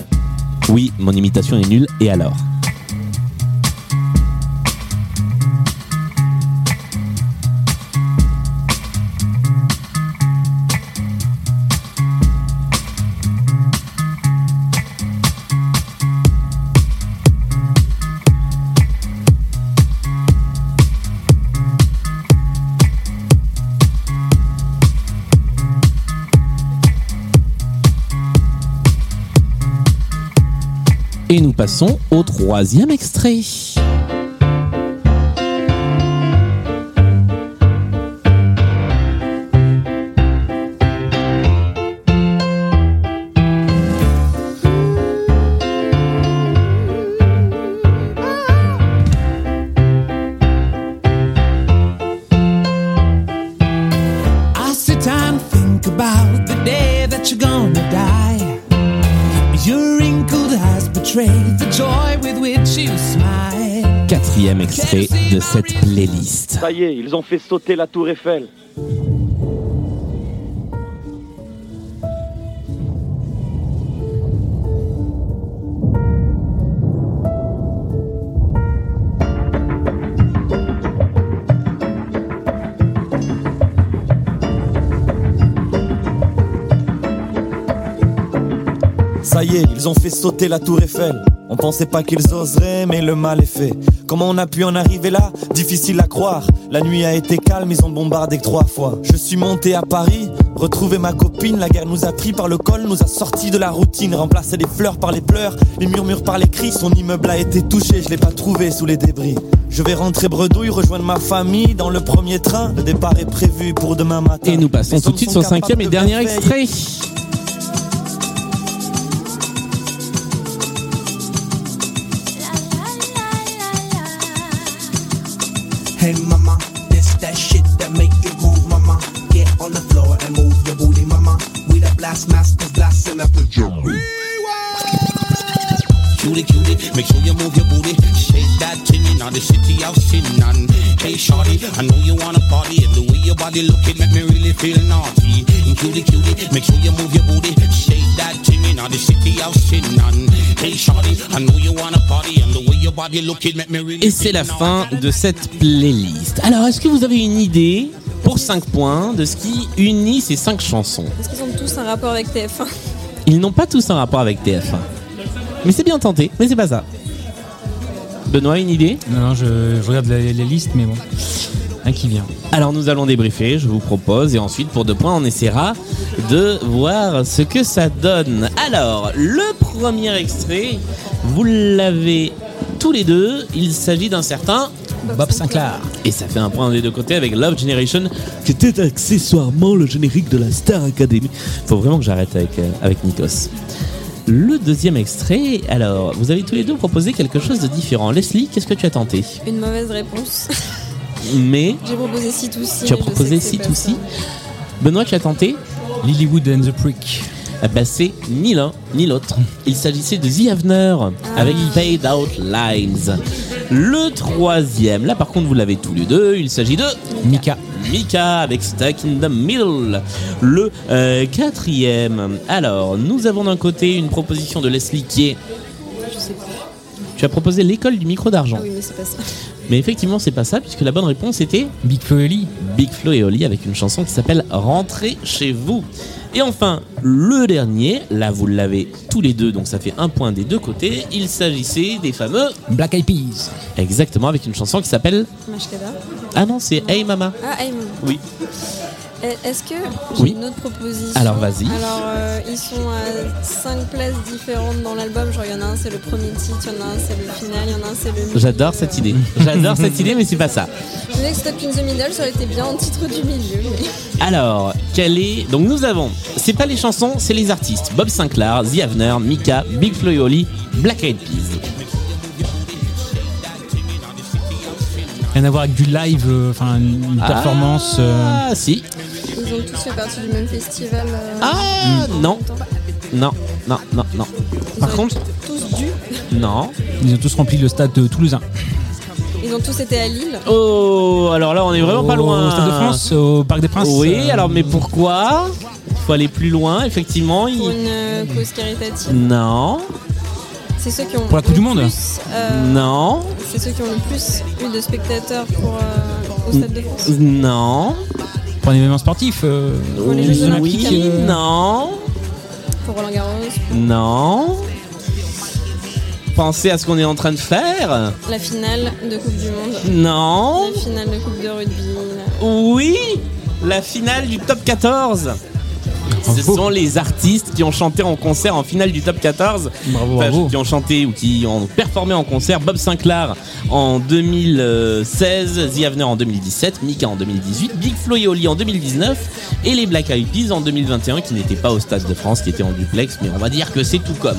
Oui, mon imitation est nulle, et alors? Passons au troisième extrait. Extrait de cette playlist. Ça y est, ils ont fait sauter la tour Eiffel. Ça y est, ils ont fait sauter la tour Eiffel. On pensait pas qu'ils oseraient, mais le mal est fait. Comment on a pu en arriver là? Difficile à croire. La nuit a été calme, ils ont bombardé que trois fois. Je suis monté à Paris, retrouvé ma copine. La guerre nous a pris par le col, nous a sortis de la routine. Remplacé les fleurs par les pleurs, les murmures par les cris. Son immeuble a été touché, je l'ai pas trouvé sous les débris. Je vais rentrer bredouille, rejoindre ma famille dans le premier train. Le départ est prévu pour demain matin. Et nous passons tout de suite au cinquième et dernier extrait. Hey mama, this that shit that make you move, mama. Get on the floor and move your booty, mama. We the blast masters blasting up the drum. Cutie, cutie, make sure you move your booty. Shake that tinny, now the city out sinning. Hey, shorty, I know you wanna party, and the way your body looking make me really feel naughty. And cutie, cutie, make sure you move your booty. Shake that tinny, now the city out sinning. Hey, shorty, I know you wanna party, and the way your body looking make me really Et c'est la fin de cette playlist. Alors, est-ce que vous avez une idée pour 5 points de ce qui unit ces 5 chansons? Est-ce qu'ils ont tous un rapport avec TF1 Ils n'ont pas tous un rapport avec TF1. Mais c'est bien tenté, mais c'est pas ça. Benoît, une idée? Non, non, je, je regarde les, les listes, mais bon. Un qui vient. Alors nous allons débriefer, je vous propose, et ensuite pour deux points, on essaiera de voir ce que ça donne. Alors, le premier extrait, vous l'avez tous les deux, il s'agit d'un certain Bob Sinclair. Et ça fait un point des deux côtés avec Love Generation. Qui était accessoirement le générique de la Star Academy. Faut vraiment que j'arrête avec, euh, avec Nikos. Le deuxième extrait, alors, vous avez tous les deux proposé quelque chose de différent. Leslie, qu'est-ce que tu as tenté? Une mauvaise réponse. Mais J'ai proposé C2C. tu as mais je proposé c'est pas C2C. Benoît, tu as tenté? Lilywood and the Prick. Eh ben, c'est ni l'un ni l'autre. Il s'agissait de The Avener avec Fade Out Lines. Le troisième, là par contre vous l'avez tous les deux, il s'agit de Mika. Mika avec Stuck in the Middle. Le euh, quatrième, alors nous avons d'un côté une proposition de Leslie qui est. Je sais pas. Tu as proposé l'école du micro d'argent. Ah oui, mais c'est pas ça. Mais effectivement, c'est pas ça, puisque la bonne réponse était Big Flo et Oli. Big Flo et Oli avec une chanson qui s'appelle Rentrez chez vous. Et enfin, le dernier, là vous l'avez tous les deux, donc ça fait un point des deux côtés. Il s'agissait des fameux Black Eyed Peas. Exactement, avec une chanson qui s'appelle. Mashkada. Ah non, c'est Hey Mama. Ah, Aim. Oui. Eh, Est-ce que j'ai Oui. une autre proposition Alors, vas-y. Alors, euh, ils sont à 5 places différentes dans l'album. Genre, il y en a un, c'est le premier titre, il y en a un, c'est le final, il y en a un, c'est le. J'adore cette idée. J'adore cette idée, mais c'est pas ça. Je disais que the Middle, ça aurait été bien en titre du milieu. Mais... Alors, quel est. Donc nous avons. C'est pas les chansons, c'est les artistes. Bob Sinclair, The Avener, Mika, Big Flo et Oli, Black Eyed Peas. Rien à voir avec du live, euh, enfin une Ah, performance. euh, si. Ils ont tous fait partie du même festival. euh, Ah non. Non, non, non, non. Par contre, tous dû. non. Ils ont tous rempli le stade de toulousain. Ils ont tous été à Lille. Oh, alors là, on est vraiment pas Au loin. Stade de France, au Parc des Princes. Oui, euh, alors mais pourquoi? Il faut aller plus loin, effectivement. il- Pour une euh, cause caritative. Non, C'est ceux qui ont. Pour la Coupe le du Monde plus, euh, non, C'est ceux qui ont le plus eu de spectateurs pour, euh, au Stade de France. non. Pour un événement sportif. euh, Pour les Jeux Olympiques. Oui, euh, non, Pour Roland Garros. non. Pensez à ce qu'on est en train de faire. La finale de Coupe du Monde. Non. La finale de Coupe de rugby. Oui, la finale du top 14. Ce sont les artistes qui ont chanté en concert en finale du top 14. Bravo, Enfin, bravo. Qui ont chanté ou qui ont performé en concert. Bob Sinclair en 2016, The Avener en 2017, Mika en 2018, Big Flo et Oli en 2019 et les Black Eyed Peas en 2021 qui n'étaient pas au Stade de France, qui étaient en duplex, mais on va dire que c'est tout comme.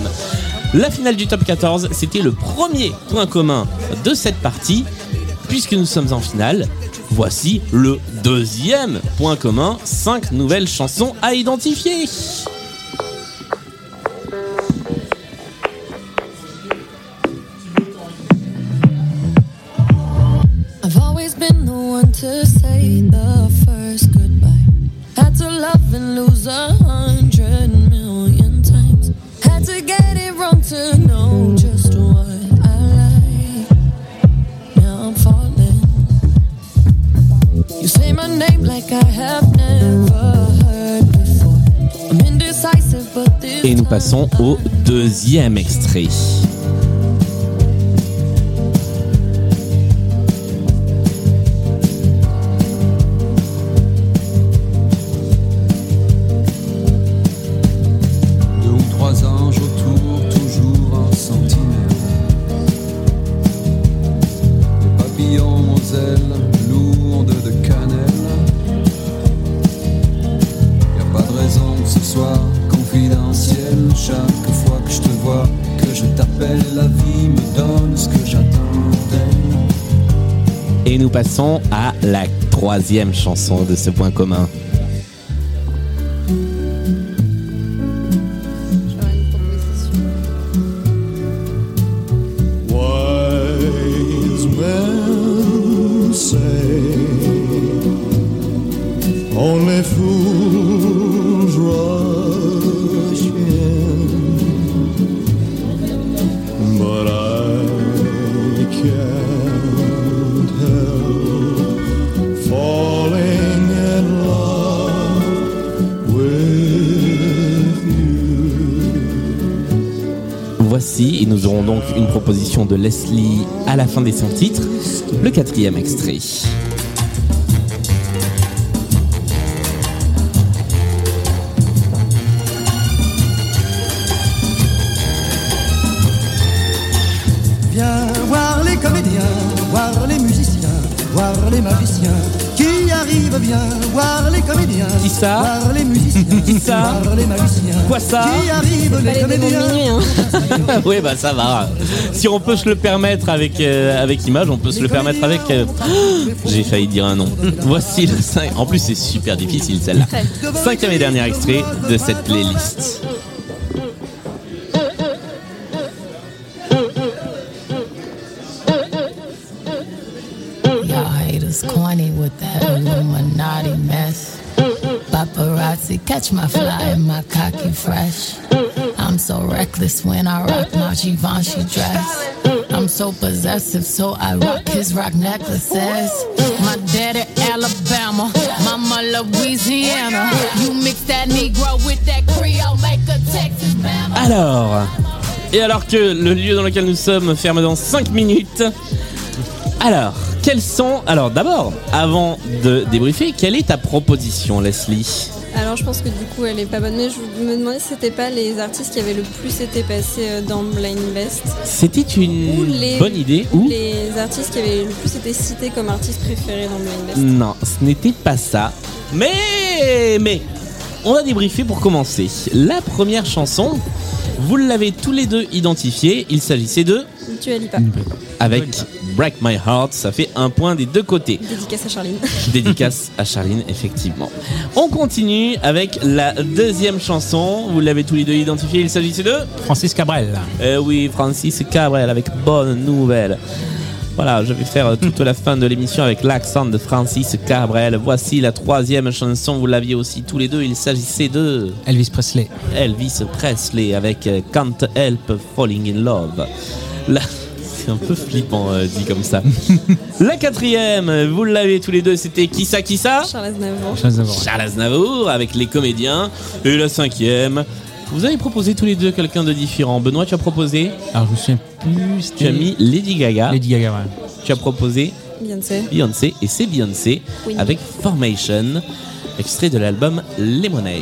La finale du top 14, c'était le premier point commun de cette partie. Puisque nous sommes en finale, voici le deuxième point commun. Cinq nouvelles chansons à identifier. Passons au deuxième extrait. Passons à la troisième chanson de ce point commun. De Leslie à la fin des 100 titres, le quatrième extrait. Viens voir les comédiens, voir les musiciens, voir les magiciens qui arrivent bien, voir les comédiens, Qui ça? Qui ça Quoi ça oui, bah ça va. Si on peut se le permettre avec, euh, avec image, on peut se le permettre avec. euh, J'ai failli dire un nom. Voici le 5. En plus, c'est super difficile celle-là. Cinquième et dernier extrait de cette playlist. Catch my fly and my cocky fresh. I'm so reckless when I rock my Givenchy dress. I'm so possessive, so I rock his rock necklaces. My daddy Alabama, mama Louisiana. You mix that Negro with that Creole, make a Texas Bama. Alors, et alors que le lieu dans lequel nous sommes ferme dans 5 minutes, alors, quels sont. Alors, d'abord, avant de débriefer, quelle est ta proposition, Leslie? Alors je pense que du coup elle est pas bonne, mais je me demandais si c'était pas les artistes qui avaient le plus été passés euh, dans Blind Best. C'était une Ou les, bonne idée ou ou les artistes qui avaient le plus été cités comme artistes préférés dans Blind Best. Non, ce n'était pas ça. Mais, mais, on va débriefer pour commencer. La première chanson, vous l'avez tous les deux identifiée. Il s'agissait de Avec Break My Heart. Ça fait un point des deux côtés. Dédicace à Charline. Dédicace à Charline, effectivement. On continue avec la deuxième chanson. Vous l'avez tous les deux identifiée. Il s'agissait de Francis Cabrel. Euh, oui, Francis Cabrel avec Bonne Nouvelle. Voilà, je vais faire toute la fin de l'émission avec l'accent de Francis Cabrel. Voici la troisième chanson, vous l'aviez aussi tous les deux, il s'agissait de Elvis Presley. Elvis Presley avec Can't Help Falling in Love. La- C'est un peu flippant euh, dit comme ça. la quatrième, vous l'avez tous les deux, c'était qui ça, qui ça Charles Aznavour. Charles Aznavour. Charles Aznavour avec les comédiens. Et la cinquième, vous avez proposé tous les deux quelqu'un de différent. Benoît, tu as proposé Alors je me souviens plus. Tu as mis Lady Gaga. Lady Gaga, ouais. Tu as proposé Beyoncé. Beyoncé et c'est Beyoncé Oui. avec Formation, extrait de l'album Lemonade.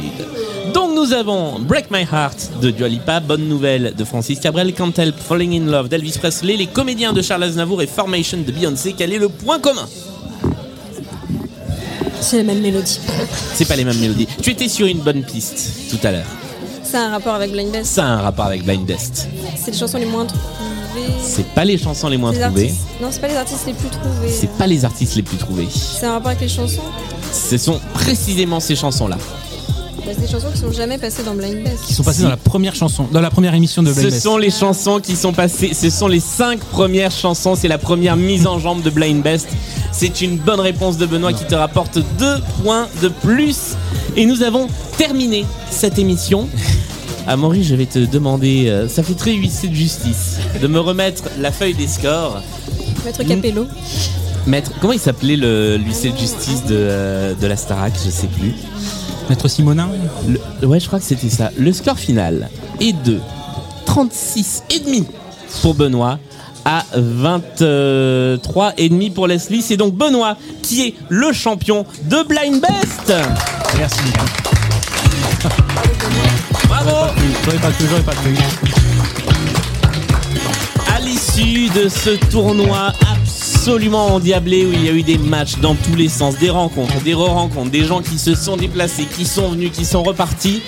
Nous avons Break My Heart de Dua Lipa, Bonne Nouvelle de Francis Cabrel, Can't Help Falling in Love d'Elvis Presley, les comédiens de Charles Aznavour et Formation de Beyoncé. Quel est le point commun? C'est la même mélodie. C'est pas les mêmes mélodies. Tu étais sur une bonne piste tout à l'heure. C'est un rapport avec Blind Best. Ça a un rapport avec Blind Best. C'est les chansons les moins trouvées. C'est pas les chansons les moins Les trouvées. artistes- Non, c'est pas les artistes les plus trouvés. C'est pas les artistes les plus trouvés. C'est un rapport avec les chansons? Ce sont précisément ces chansons-là. Bah, c'est des chansons qui sont jamais passées dans Blind Best. Qui sont passés dans la première chanson, dans la première émission de Blind Ce Best. sont les chansons qui sont passées, ce sont les cinq premières chansons, c'est la première mise en jambe de Blind Best. C'est une bonne réponse de Benoît qui te rapporte deux points de plus. Et nous avons terminé cette émission. Amaury, je vais te demander, euh, ça fait très huissier de justice, de me remettre la feuille des scores. Maître Capello. Maître, comment il s'appelait le l'huissier de justice de, euh, de la Starac Je sais plus. Maître Simonin Le- ouais, je crois que c'était ça. Le score final est de 36 et demi pour Benoît à 23 et demi pour Leslie. C'est donc Benoît qui est le champion de Blind Best. Merci. Bravo. J'aurais pas cru, j'aurais pas cru. À l'issue de ce tournoi absolument endiablé où il y a eu des matchs dans tous les sens, des rencontres, des re-rencontres, des gens qui se sont déplacés, qui sont venus, qui sont repartis.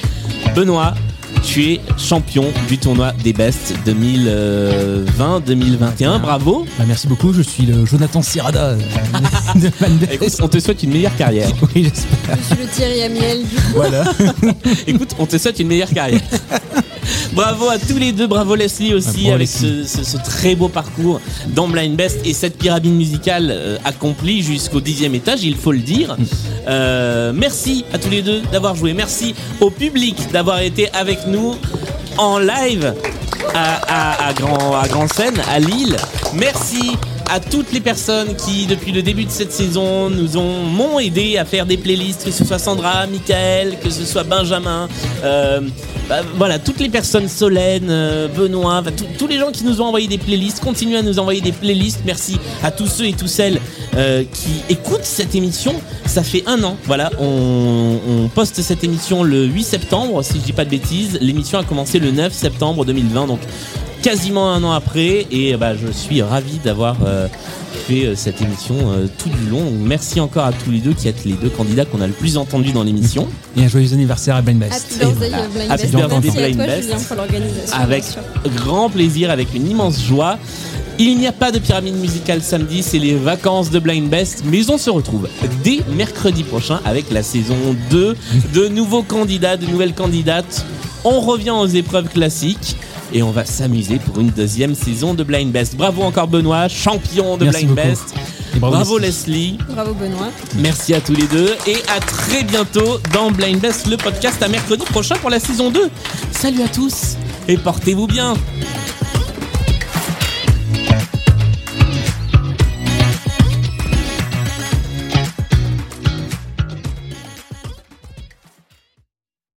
Benoît, tu es champion du tournoi des Best 2020-2021. Bravo. Bah, merci beaucoup, je suis le Jonathan Sirada de. Écoute, on te souhaite une meilleure carrière. Oui, j'espère. Je suis le Thierry Amiel du coup. Voilà. Écoute, on te souhaite une meilleure carrière. bravo à tous les deux, bravo Leslie aussi Bravo, avec Leslie. Ce, ce- ce très beau parcours dans Blind Best et cette pyramide musicale euh, accomplie jusqu'au dixième étage, il faut le dire. Euh, merci à tous les deux d'avoir joué, merci au public d'avoir été avec nous en live à, à- à Grand, à Grand Seine, à Lille. Merci à toutes les personnes qui, depuis le début de cette saison, nous ont m'ont aidé à faire des playlists, que ce soit Sandra, Michael, que ce soit Benjamin, euh, bah, voilà, toutes les personnes, Solène, euh, Benoît, enfin, tous- les gens qui nous ont envoyé des playlists, continuent à nous envoyer des playlists. Merci à tous ceux et toutes celles euh, qui écoutent cette émission. Ça fait un an, voilà, on, on poste cette émission le 8 septembre, si je dis pas de bêtises. L'émission a commencé le 9 septembre 2020, donc quasiment un an après et bah, je suis ravi d'avoir euh, fait euh, cette émission euh, tout du long. Merci encore à tous les deux qui êtes les deux candidats qu'on a le plus entendus dans l'émission. Et un joyeux anniversaire à Blind Best. Happy birthday voilà. Blind Happy Best. birthday, Merci à Blind toi Best. Julien pour l'organisation. Avec grand plaisir, avec une immense joie. Il n'y a pas de pyramide musicale samedi, c'est les vacances de Blind Best, mais on se retrouve dès mercredi prochain avec la saison 2, de nouveaux candidats, de nouvelles candidates. On revient aux épreuves classiques et on va s'amuser pour une deuxième saison de Blind Best. Bravo encore Benoît, champion de Merci Blind beaucoup. Best. Et bravo, Bravo Leslie. Leslie. Bravo Benoît. Merci à tous les deux et à très bientôt dans Blind Best, le podcast à mercredi prochain pour la saison 2. Salut à tous et portez-vous bien.